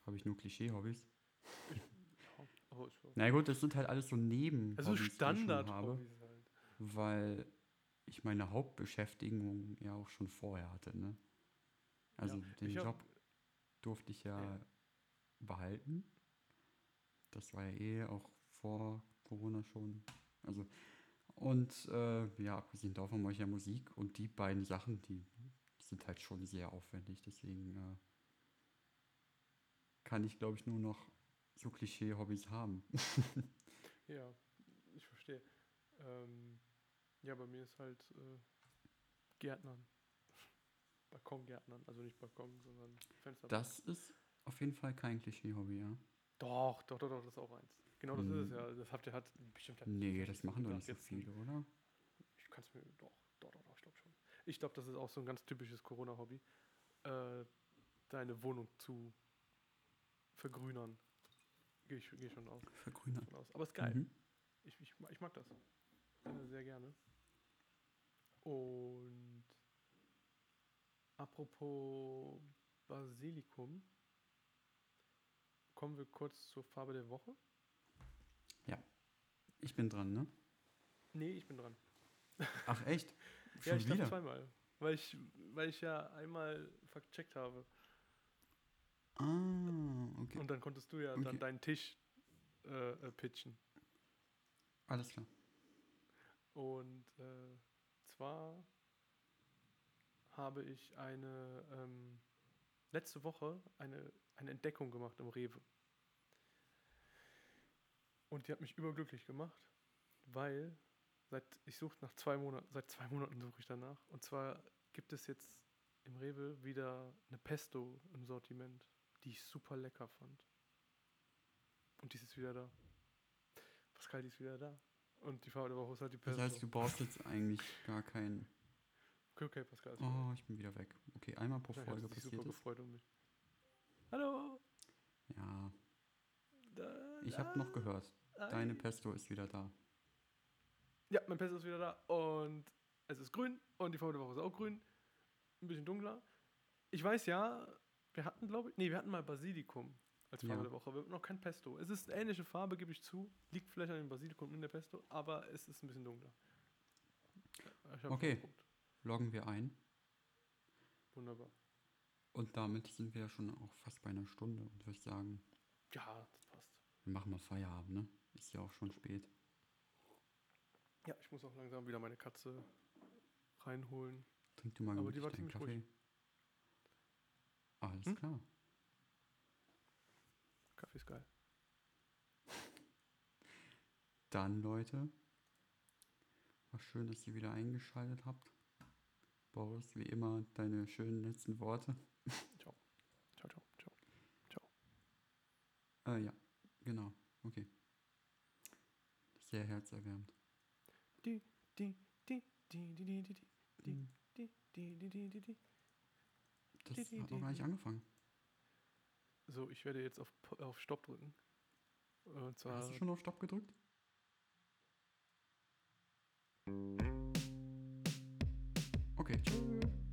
S1: Habe ich nur Klischee-Hobbys?
S2: Ja, aber ich war-
S1: Na gut, das sind halt alles so Neben.
S2: Also Standard-Hobbys halt.
S1: weil ich meine Hauptbeschäftigung ja auch schon vorher hatte, ne? Also
S2: Ja,
S1: den
S2: ich
S1: Job durfte ich ja,
S2: Ja.
S1: behalten. Das war ja eh auch vor Corona schon. Also, und äh, ja, abgesehen davon mache ich ja Musik und die beiden Sachen, die sind halt schon sehr aufwendig. Deswegen äh, kann ich, glaube ich, nur noch so Klischee-Hobbys haben.
S2: Ja, ich verstehe. Ähm, ja, bei mir ist halt äh, Gärtnern. Balkongärtnern, also nicht Balkon, sondern Fenster.
S1: Das ist auf jeden Fall kein Klischee-Hobby, ja.
S2: Doch, doch, doch, doch, das ist auch eins. Genau das ist es
S1: Hm.
S2: ja. Das habt ihr hat bestimmt. hat-
S1: Nee, das machen doch nicht so viele, oder?
S2: Ich kann es mir. Doch, doch, doch, doch ich glaube schon. Ich glaube, das ist auch so ein ganz typisches Corona-Hobby. Äh, deine Wohnung zu vergrünern. Gehe ich, geh schon aus,
S1: Vergrünern.
S2: von aus. Aber ist geil.
S1: Mhm.
S2: Ich, ich, ich mag das. Sehr gerne. Und apropos Basilikum, kommen wir kurz zur Farbe der Woche.
S1: Ich bin dran, ne?
S2: Nee, ich bin dran.
S1: Ach, echt?
S2: ja,
S1: Schon
S2: ich darf
S1: wieder?
S2: zweimal. Weil ich, weil ich ja einmal vercheckt habe.
S1: Ah, okay.
S2: Und dann konntest du ja
S1: Okay.
S2: dann deinen Tisch äh, äh, pitchen.
S1: Alles klar.
S2: Und äh, zwar habe ich eine ähm, letzte Woche eine, eine Entdeckung gemacht im Rewe. Und die hat mich überglücklich gemacht, weil seit ich suche nach zwei Monaten, seit zwei Monaten suche ich danach. Und zwar gibt es jetzt im Rewe wieder eine Pesto im Sortiment, die ich super lecker fand. Und die ist jetzt wieder da. Pascal, die ist wieder da. Und die Farbe ist halt die
S1: Das
S2: Pesto.
S1: heißt, du brauchst jetzt eigentlich gar keinen.
S2: Okay, okay, Pascal.
S1: Oh, ich bin wieder weg. Okay, einmal pro
S2: da.
S1: Folge passiert
S2: super
S1: ist.
S2: gefreut um mich. Hallo!
S1: Ja,
S2: Da,
S1: ich habe noch gehört. Deine Pesto ist wieder da.
S2: Ja, mein Pesto ist wieder da und es ist grün und die Farbe der Woche ist auch grün. Ein bisschen dunkler. Ich weiß ja, wir hatten, glaube ich, nee, wir hatten mal Basilikum als Farbe
S1: Ja.
S2: der Woche. Wir hatten noch kein Pesto. Es ist eine ähnliche Farbe, gebe ich zu. Liegt vielleicht an dem Basilikum in der Pesto, aber es ist ein bisschen dunkler. Ich
S1: Okay. Loggen wir ein.
S2: Wunderbar.
S1: Und damit sind wir ja schon auch fast bei einer Stunde. Und würde sagen,
S2: Ja, das passt.
S1: wir machen mal Feierabend, ne? Ist ja auch schon spät.
S2: Ja, ich muss auch langsam wieder meine Katze reinholen.
S1: Trink du mal
S2: Aber
S1: gemütlich
S2: die war
S1: deinen
S2: ziemlich
S1: Kaffee.
S2: ruhig.
S1: Alles
S2: Hm?
S1: klar.
S2: Kaffee ist geil.
S1: Dann, Leute, war schön, dass ihr wieder eingeschaltet habt. Boris, wie immer, deine schönen letzten Worte.
S2: Ciao, ciao, ciao.
S1: Äh, ja, genau. Okay. Sehr herzerwärmend.
S2: Die, die, die, die, die, die, die, die,
S1: Hm,
S2: die, die, die, die, die, die.
S1: Das hat noch gar nicht angefangen.
S2: So, ich werde jetzt auf, auf Stopp drücken. Und zwar.
S1: Hast du schon auf Stopp gedrückt? Okay, tschüss.